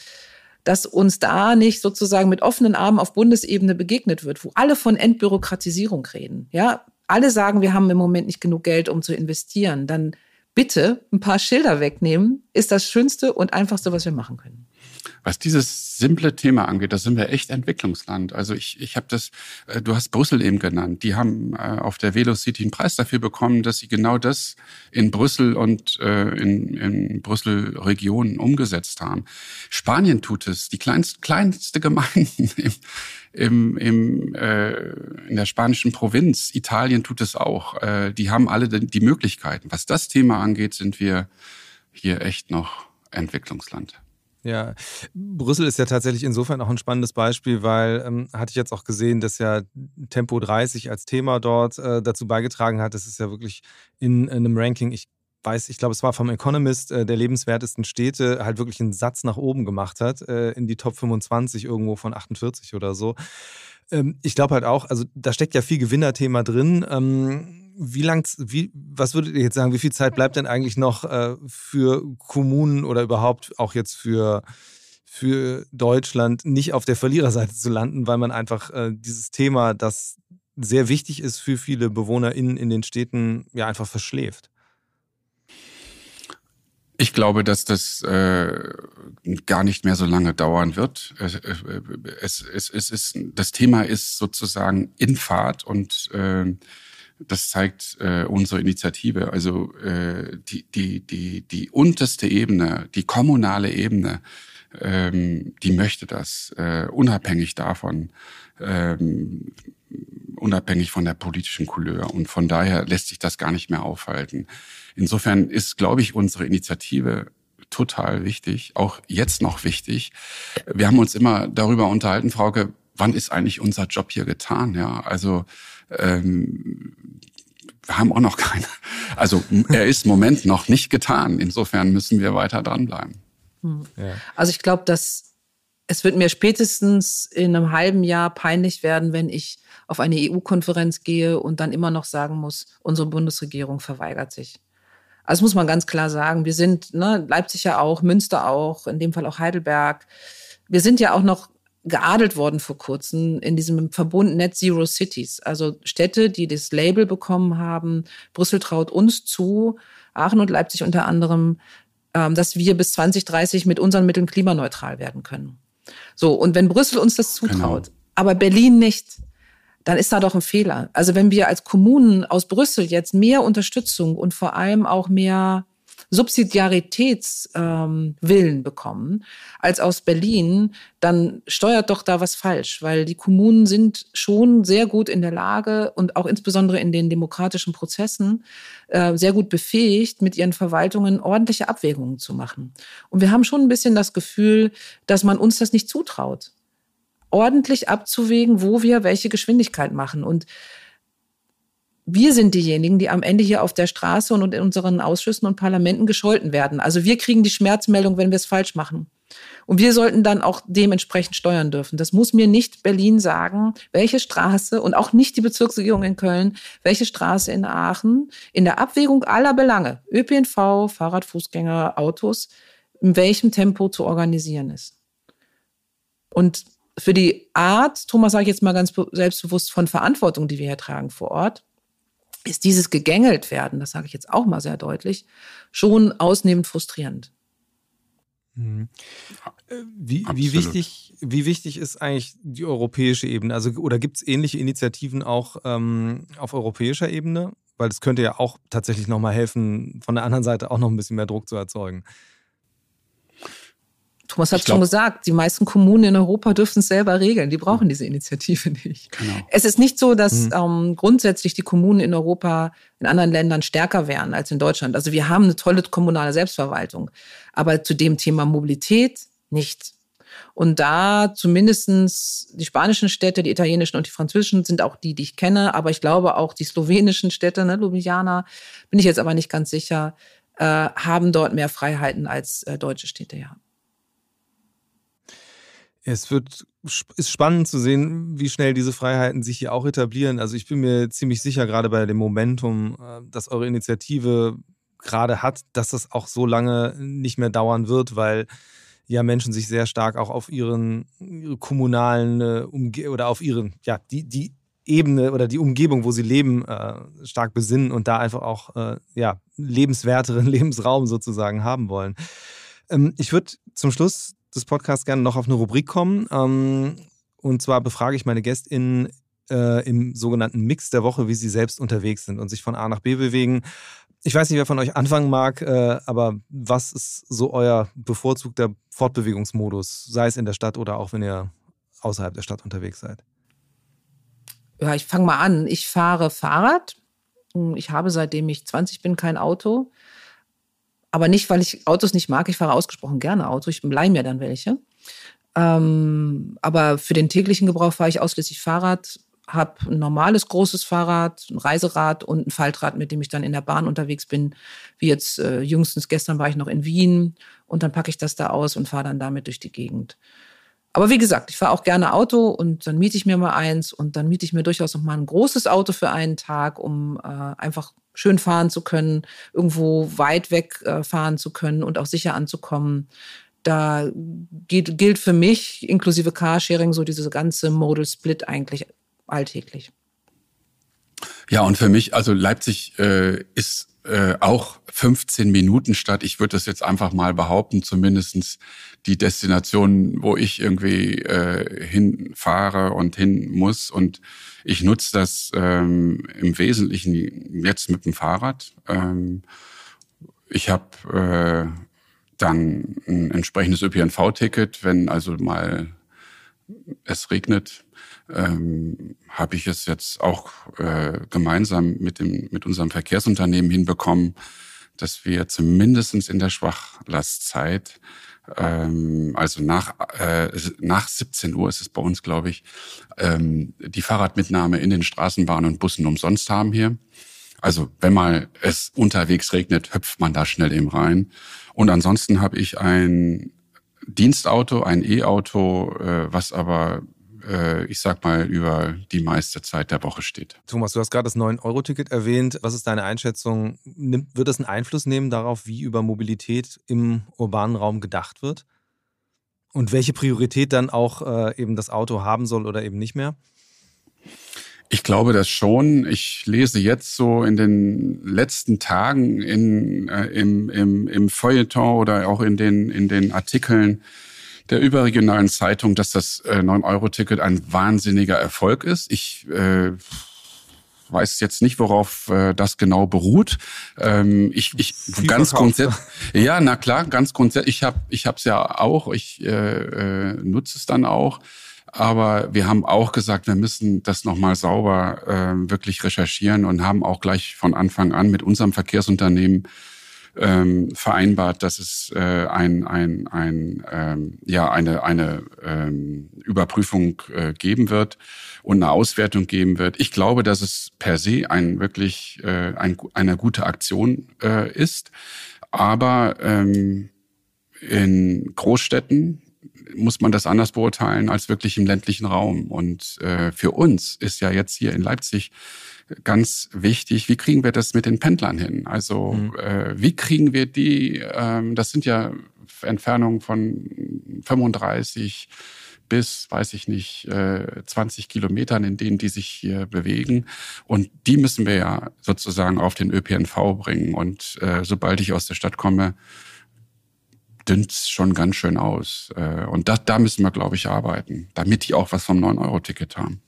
dass uns da nicht sozusagen mit offenen Armen auf Bundesebene begegnet wird, wo alle von Entbürokratisierung reden. Ja, alle sagen, wir haben im Moment nicht genug Geld, um zu investieren. Dann bitte ein paar Schilder wegnehmen, ist das Schönste und Einfachste, was wir machen können. Was dieses simple Thema angeht, da sind wir echt Entwicklungsland. Also ich, ich habe das, äh, du hast Brüssel eben genannt. Die haben äh, auf der Velocity einen Preis dafür bekommen, dass sie genau das in Brüssel und äh, in, in Brüssel Regionen umgesetzt haben. Spanien tut es, die kleinst, kleinste Gemeinden [laughs] im, im, äh, in der spanischen Provinz. Italien tut es auch. Äh, die haben alle die Möglichkeiten. Was das Thema angeht, sind wir hier echt noch Entwicklungsland. Ja, Brüssel ist ja tatsächlich insofern auch ein spannendes Beispiel, weil ähm, hatte ich jetzt auch gesehen, dass ja Tempo 30 als Thema dort äh, dazu beigetragen hat. Das ist ja wirklich in, in einem Ranking, ich weiß, ich glaube, es war vom Economist, äh, der lebenswertesten Städte, halt wirklich einen Satz nach oben gemacht hat, äh, in die Top 25 irgendwo von 48 oder so. Ähm, ich glaube halt auch, also da steckt ja viel Gewinnerthema drin. Ähm, wie lang, wie, was würdet ihr jetzt sagen, wie viel Zeit bleibt denn eigentlich noch äh, für Kommunen oder überhaupt auch jetzt für, für Deutschland nicht auf der Verliererseite zu landen, weil man einfach äh, dieses Thema, das sehr wichtig ist für viele BewohnerInnen in den Städten, ja einfach verschläft? Ich glaube, dass das äh, gar nicht mehr so lange dauern wird. Es, es, es, es ist, das Thema ist sozusagen in Fahrt und äh, das zeigt äh, unsere Initiative. Also äh, die, die, die, die unterste Ebene, die kommunale Ebene, ähm, die möchte das, äh, unabhängig davon, ähm, unabhängig von der politischen Couleur. Und von daher lässt sich das gar nicht mehr aufhalten. Insofern ist, glaube ich, unsere Initiative total wichtig, auch jetzt noch wichtig. Wir haben uns immer darüber unterhalten, Frauke, wann ist eigentlich unser Job hier getan? Ja, also ähm, wir haben auch noch [laughs] keine. Also er ist im Moment noch nicht getan. Insofern müssen wir weiter dranbleiben. Hm. Also ich glaube, dass es wird mir spätestens in einem halben Jahr peinlich werden, wenn ich auf eine EU-Konferenz gehe und dann immer noch sagen muss, unsere Bundesregierung verweigert sich. Also muss man ganz klar sagen, wir sind, ne, Leipzig ja auch, Münster auch, in dem Fall auch Heidelberg. Wir sind ja auch noch geadelt worden vor kurzem in diesem Verbund Net Zero Cities. Also Städte, die das Label bekommen haben. Brüssel traut uns zu, Aachen und Leipzig unter anderem, ähm, dass wir bis 2030 mit unseren Mitteln klimaneutral werden können. So, und wenn Brüssel uns das zutraut, genau. aber Berlin nicht, dann ist da doch ein Fehler. Also wenn wir als Kommunen aus Brüssel jetzt mehr Unterstützung und vor allem auch mehr Subsidiaritätswillen ähm, bekommen als aus Berlin, dann steuert doch da was falsch, weil die Kommunen sind schon sehr gut in der Lage und auch insbesondere in den demokratischen Prozessen äh, sehr gut befähigt, mit ihren Verwaltungen ordentliche Abwägungen zu machen. Und wir haben schon ein bisschen das Gefühl, dass man uns das nicht zutraut, ordentlich abzuwägen, wo wir welche Geschwindigkeit machen. Und wir sind diejenigen, die am Ende hier auf der Straße und in unseren Ausschüssen und Parlamenten gescholten werden. Also wir kriegen die Schmerzmeldung, wenn wir es falsch machen. Und wir sollten dann auch dementsprechend steuern dürfen. Das muss mir nicht Berlin sagen, welche Straße und auch nicht die Bezirksregierung in Köln, welche Straße in Aachen in der Abwägung aller Belange, ÖPNV, Fahrrad, Fußgänger, Autos, in welchem Tempo zu organisieren ist. Und für die Art, Thomas sage ich jetzt mal ganz selbstbewusst, von Verantwortung, die wir hier tragen vor Ort, ist dieses gegängelt werden, das sage ich jetzt auch mal sehr deutlich, schon ausnehmend frustrierend. Mhm. Wie, wie, wichtig, wie wichtig ist eigentlich die europäische Ebene? Also, oder gibt es ähnliche Initiativen auch ähm, auf europäischer Ebene? Weil das könnte ja auch tatsächlich nochmal helfen, von der anderen Seite auch noch ein bisschen mehr Druck zu erzeugen. Thomas hat schon gesagt, die meisten Kommunen in Europa dürfen es selber regeln. Die brauchen diese Initiative nicht. Genau. Es ist nicht so, dass mhm. ähm, grundsätzlich die Kommunen in Europa in anderen Ländern stärker wären als in Deutschland. Also wir haben eine tolle kommunale Selbstverwaltung. Aber zu dem Thema Mobilität nicht. Und da zumindestens die spanischen Städte, die italienischen und die französischen sind auch die, die ich kenne. Aber ich glaube auch die slowenischen Städte, ne, Ljubljana, bin ich jetzt aber nicht ganz sicher, äh, haben dort mehr Freiheiten als äh, deutsche Städte, ja. Es wird ist spannend zu sehen, wie schnell diese Freiheiten sich hier auch etablieren. Also ich bin mir ziemlich sicher, gerade bei dem Momentum, äh, dass eure Initiative gerade hat, dass das auch so lange nicht mehr dauern wird, weil ja Menschen sich sehr stark auch auf ihren ihre kommunalen äh, Umge oder auf ihren, ja, die, die Ebene oder die Umgebung, wo sie leben, äh, stark besinnen und da einfach auch äh, ja, lebenswerteren [laughs] Lebensraum sozusagen haben wollen. Ähm, ich würde zum Schluss des Podcasts gerne noch auf eine Rubrik kommen. Ähm, und zwar befrage ich meine GästInnen äh, im sogenannten Mix der Woche, wie sie selbst unterwegs sind und sich von A nach B bewegen. Ich weiß nicht, wer von euch anfangen mag, äh, aber was ist so euer bevorzugter Fortbewegungsmodus, sei es in der Stadt oder auch wenn ihr außerhalb der Stadt unterwegs seid? Ja, ich fange mal an. Ich fahre Fahrrad. Ich habe seitdem ich 20 bin kein Auto. Aber nicht, weil ich Autos nicht mag. Ich fahre ausgesprochen gerne Auto. Ich leih mir dann welche. Ähm, aber für den täglichen Gebrauch fahre ich ausschließlich Fahrrad, habe ein normales großes Fahrrad, ein Reiserad und ein Faltrad, mit dem ich dann in der Bahn unterwegs bin. Wie jetzt äh, jüngstens gestern war ich noch in Wien und dann packe ich das da aus und fahre dann damit durch die Gegend. Aber wie gesagt, ich fahre auch gerne Auto und dann miete ich mir mal eins und dann miete ich mir durchaus noch mal ein großes Auto für einen Tag, um äh, einfach schön fahren zu können, irgendwo weit weg äh, fahren zu können und auch sicher anzukommen. Da geht, gilt für mich inklusive Carsharing so diese ganze Modal Split eigentlich alltäglich. Ja, und für mich, also Leipzig äh, ist äh, auch 15 Minuten Stadt. Ich würde das jetzt einfach mal behaupten, zumindestens die Destination, wo ich irgendwie äh, hinfahre und hin muss. Und ich nutze das ähm, im Wesentlichen jetzt mit dem Fahrrad. Ähm, ich habe äh, dann ein entsprechendes ÖPNV-Ticket, wenn also mal es regnet, ähm, habe ich es jetzt auch äh, gemeinsam mit dem mit unserem Verkehrsunternehmen hinbekommen, dass wir zumindestens in der Schwachlastzeit, ähm, also nach äh, nach 17 Uhr ist es bei uns, glaube ich, ähm, die Fahrradmitnahme in den Straßenbahnen und Bussen umsonst haben hier. Also wenn mal es unterwegs regnet, hüpft man da schnell eben rein. Und ansonsten habe ich ein Dienstauto, ein E-Auto, äh, was aber äh, ich sag mal, über die meiste Zeit der Woche steht. Thomas, du hast gerade das 9-Euro-Ticket erwähnt. Was ist deine Einschätzung? wird das einen Einfluss nehmen darauf, wie über Mobilität im urbanen Raum gedacht wird? Und welche Priorität dann auch äh, eben das Auto haben soll oder eben nicht mehr? Ich glaube das schon. Ich lese jetzt so in den letzten Tagen in, äh, im, im, im Feuilleton oder auch in den, in den Artikeln der überregionalen Zeitung, dass das äh, 9-Euro-Ticket ein wahnsinniger Erfolg ist. Ich äh, weiß jetzt nicht, worauf äh, das genau beruht. Ähm, ich ich Viel ganz grundsätzlich, ja, na klar, ganz grundsätzlich. Ich habe ich habe es ja auch. Ich äh, äh, nutze es dann auch. Aber wir haben auch gesagt, wir müssen das nochmal sauber äh, wirklich recherchieren und haben auch gleich von Anfang an mit unserem Verkehrsunternehmen ähm, vereinbart, dass es äh, ein, ein, ein, ähm, ja, eine, eine ähm, Überprüfung äh, geben wird und eine Auswertung geben wird. Ich glaube, dass es per se ein wirklich äh, ein, eine gute Aktion äh, ist. Aber ähm, in Großstädten muss man das anders beurteilen als wirklich im ländlichen Raum. Und äh, für uns ist ja jetzt hier in Leipzig ganz wichtig, wie kriegen wir das mit den Pendlern hin? Also mhm. äh, wie kriegen wir die, ähm, das sind ja Entfernungen von 35 bis, weiß ich nicht, äh, 20 Kilometern, in denen die sich hier bewegen. Und die müssen wir ja sozusagen auf den ÖPNV bringen. Und äh, sobald ich aus der Stadt komme, dünnt es schon ganz schön aus. Äh, und da, da müssen wir, glaube ich, arbeiten, damit die auch was vom 9-Euro-Ticket haben.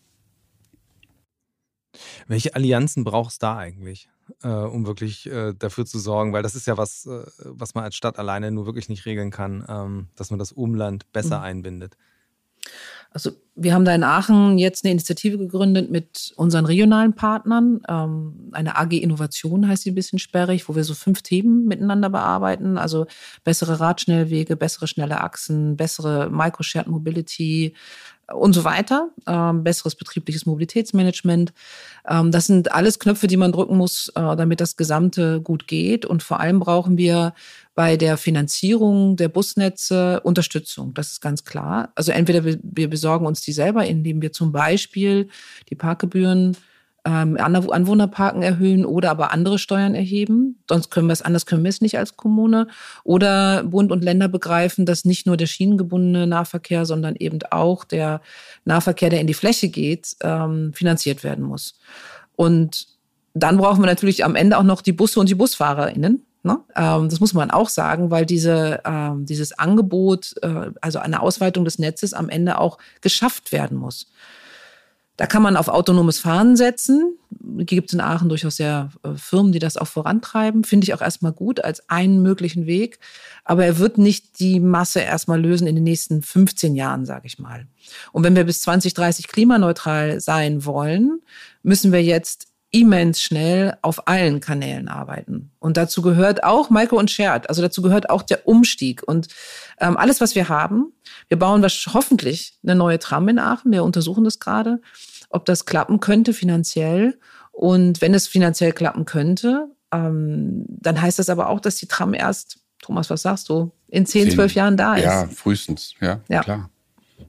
Welche Allianzen braucht es da eigentlich, äh, um wirklich äh, dafür zu sorgen? Weil das ist ja was, äh, was man als Stadt alleine nur wirklich nicht regeln kann, ähm, dass man das Umland besser mhm. einbindet. Also wir haben da in Aachen jetzt eine Initiative gegründet mit unseren regionalen Partnern. Ähm, eine AG Innovation heißt sie ein bisschen sperrig, wo wir so fünf Themen miteinander bearbeiten. Also bessere Radschnellwege, bessere schnelle Achsen, bessere Micro-Shared Mobility, und so weiter, ähm, besseres betriebliches Mobilitätsmanagement. Ähm, das sind alles Knöpfe, die man drücken muss, äh, damit das Gesamte gut geht. Und vor allem brauchen wir bei der Finanzierung der Busnetze Unterstützung. Das ist ganz klar. Also entweder wir, wir besorgen uns die selber, indem wir zum Beispiel die Parkgebühren ähm, Anwohnerparken erhöhen oder aber andere Steuern erheben. Sonst können wir es, anders können wir es nicht als Kommune. Oder Bund und Länder begreifen, dass nicht nur der schienengebundene Nahverkehr, sondern eben auch der Nahverkehr, der in die Fläche geht, ähm, finanziert werden muss. Und dann brauchen wir natürlich am Ende auch noch die Busse und die BusfahrerInnen. Ne? Ähm, das muss man auch sagen, weil diese, ähm, dieses Angebot, äh, also eine Ausweitung des Netzes am Ende auch geschafft werden muss. Da kann man auf autonomes Fahren setzen. Gibt es in Aachen durchaus sehr äh, Firmen, die das auch vorantreiben. Finde ich auch erstmal gut als einen möglichen Weg. Aber er wird nicht die Masse erstmal lösen in den nächsten 15 Jahren, sage ich mal. Und wenn wir bis 2030 klimaneutral sein wollen, müssen wir jetzt immens schnell auf allen Kanälen arbeiten. Und dazu gehört auch Maiko und Shared. Also dazu gehört auch der Umstieg. Und ähm, alles, was wir haben, wir bauen hoffentlich eine neue Tram in Aachen. Wir untersuchen das gerade, ob das klappen könnte finanziell. Und wenn es finanziell klappen könnte, ähm, dann heißt das aber auch, dass die Tram erst, Thomas, was sagst du, in 10, 12 Jahren da ist. Ja, frühestens, ja, ja. klar.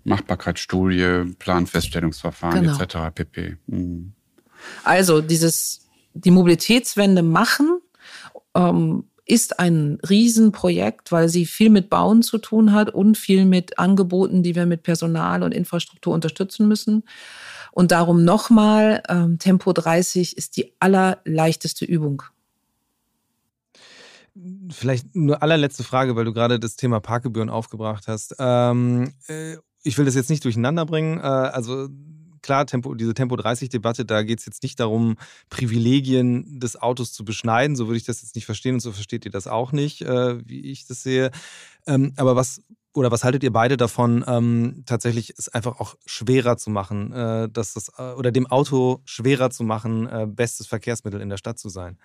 Machbarkeitsstudie, Planfeststellungsverfahren genau. etc. pp. Mhm. Also dieses, die Mobilitätswende machen, ähm, ist ein Riesenprojekt, weil sie viel mit Bauen zu tun hat und viel mit Angeboten, die wir mit Personal und Infrastruktur unterstützen müssen. Und darum nochmal, ähm, Tempo 30 ist die allerleichteste Übung. Vielleicht nur allerletzte Frage, weil du gerade das Thema Parkgebühren aufgebracht hast. Ähm, äh, ich will das jetzt nicht durcheinander bringen. Äh, also klar, Tempo, diese Tempo-30-Debatte, da geht es jetzt nicht darum, Privilegien des Autos zu beschneiden. So würde ich das jetzt nicht verstehen und so versteht ihr das auch nicht, äh, wie ich das sehe. Ähm, aber was oder was haltet ihr beide davon, ähm, tatsächlich es einfach auch schwerer zu machen, äh, dass das, äh, oder dem Auto schwerer zu machen, äh, bestes Verkehrsmittel in der Stadt zu sein?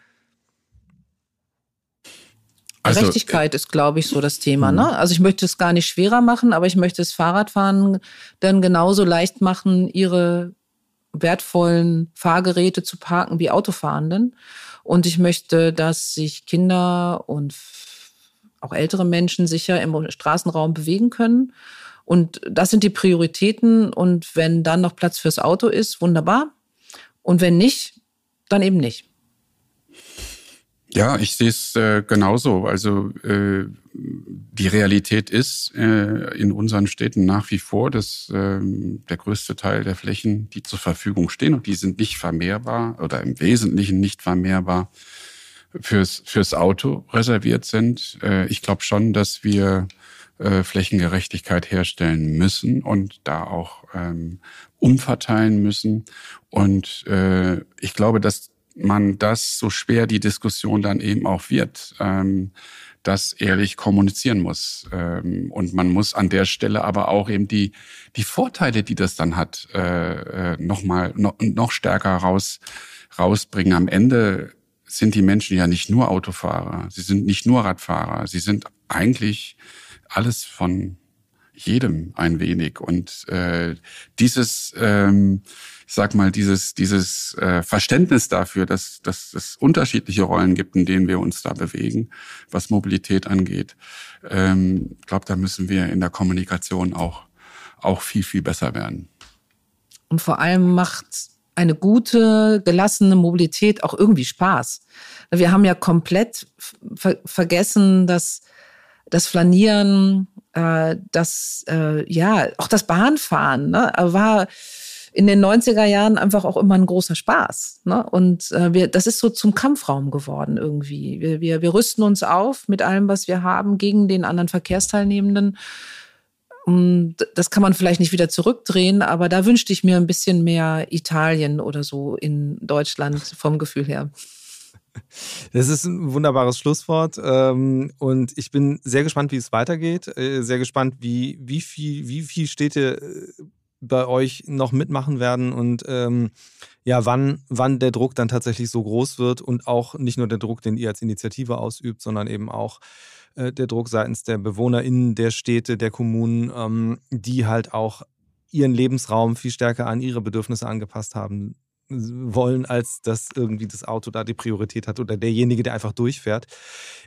Also, Gerechtigkeit ist, glaube ich, so das Thema. Ne? Mhm. Also ich möchte es gar nicht schwerer machen, aber ich möchte es Fahrradfahren dann genauso leicht machen, ihre wertvollen Fahrgeräte zu parken wie Autofahrenden. Und ich möchte, dass sich Kinder und auch ältere Menschen sicher im Straßenraum bewegen können. Und das sind die Prioritäten. Und wenn dann noch Platz fürs Auto ist, wunderbar. Und wenn nicht, dann eben nicht. Ja, ich sehe es äh, genauso. Also äh, die Realität ist äh, in unseren Städten nach wie vor, dass äh, der größte Teil der Flächen, die zur Verfügung stehen, und die sind nicht vermehrbar oder im Wesentlichen nicht vermehrbar, fürs, fürs Auto reserviert sind. Äh, ich glaube schon, dass wir äh, Flächengerechtigkeit herstellen müssen und da auch ähm, umverteilen müssen. Und äh, ich glaube, dass man das, so schwer die Diskussion dann eben auch wird, ähm, das ehrlich kommunizieren muss. Ähm, und man muss an der Stelle aber auch eben die, die Vorteile, die das dann hat, äh, äh noch mal noch, noch stärker raus, rausbringen. Am Ende sind die Menschen ja nicht nur Autofahrer, sie sind nicht nur Radfahrer, sie sind eigentlich alles von jedem ein wenig. Und äh, dieses ähm, ich sag mal, dieses, dieses äh, Verständnis dafür, dass, dass es unterschiedliche Rollen gibt, in denen wir uns da bewegen, was Mobilität angeht. Ähm, glaube, da müssen wir in der Kommunikation auch, auch viel, viel besser werden. Und vor allem macht eine gute, gelassene Mobilität auch irgendwie Spaß. Wir haben ja komplett ver vergessen, dass das Flanieren, äh, das, äh, ja, auch das Bahnfahren ne, war in den 90er Jahren einfach auch immer ein großer Spaß. Ne? Und äh, wir, das ist so zum Kampfraum geworden irgendwie. Wir, wir, wir rüsten uns auf mit allem, was wir haben, gegen den anderen Verkehrsteilnehmenden. Und das kann man vielleicht nicht wieder zurückdrehen, aber da wünschte ich mir ein bisschen mehr Italien oder so in Deutschland vom Gefühl her. Das ist ein wunderbares Schlusswort. Ähm, und ich bin sehr gespannt, wie es weitergeht. Äh, sehr gespannt, wie, wie viel, wie viel Städte äh, bei euch noch mitmachen werden und ähm, ja, wann, wann der Druck dann tatsächlich so groß wird und auch nicht nur der Druck, den ihr als Initiative ausübt, sondern eben auch äh, der Druck seitens der BewohnerInnen der Städte, der Kommunen, ähm, die halt auch ihren Lebensraum viel stärker an ihre Bedürfnisse angepasst haben wollen, als dass irgendwie das Auto da die Priorität hat oder derjenige, der einfach durchfährt.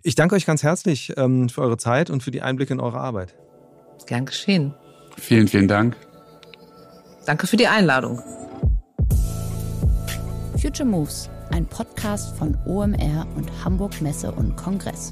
Ich danke euch ganz herzlich ähm, für eure Zeit und für die Einblicke in eure Arbeit. Gern geschehen. Vielen, vielen Dank. Danke für die Einladung. Future Moves, ein Podcast von OMR und Hamburg Messe und Kongress.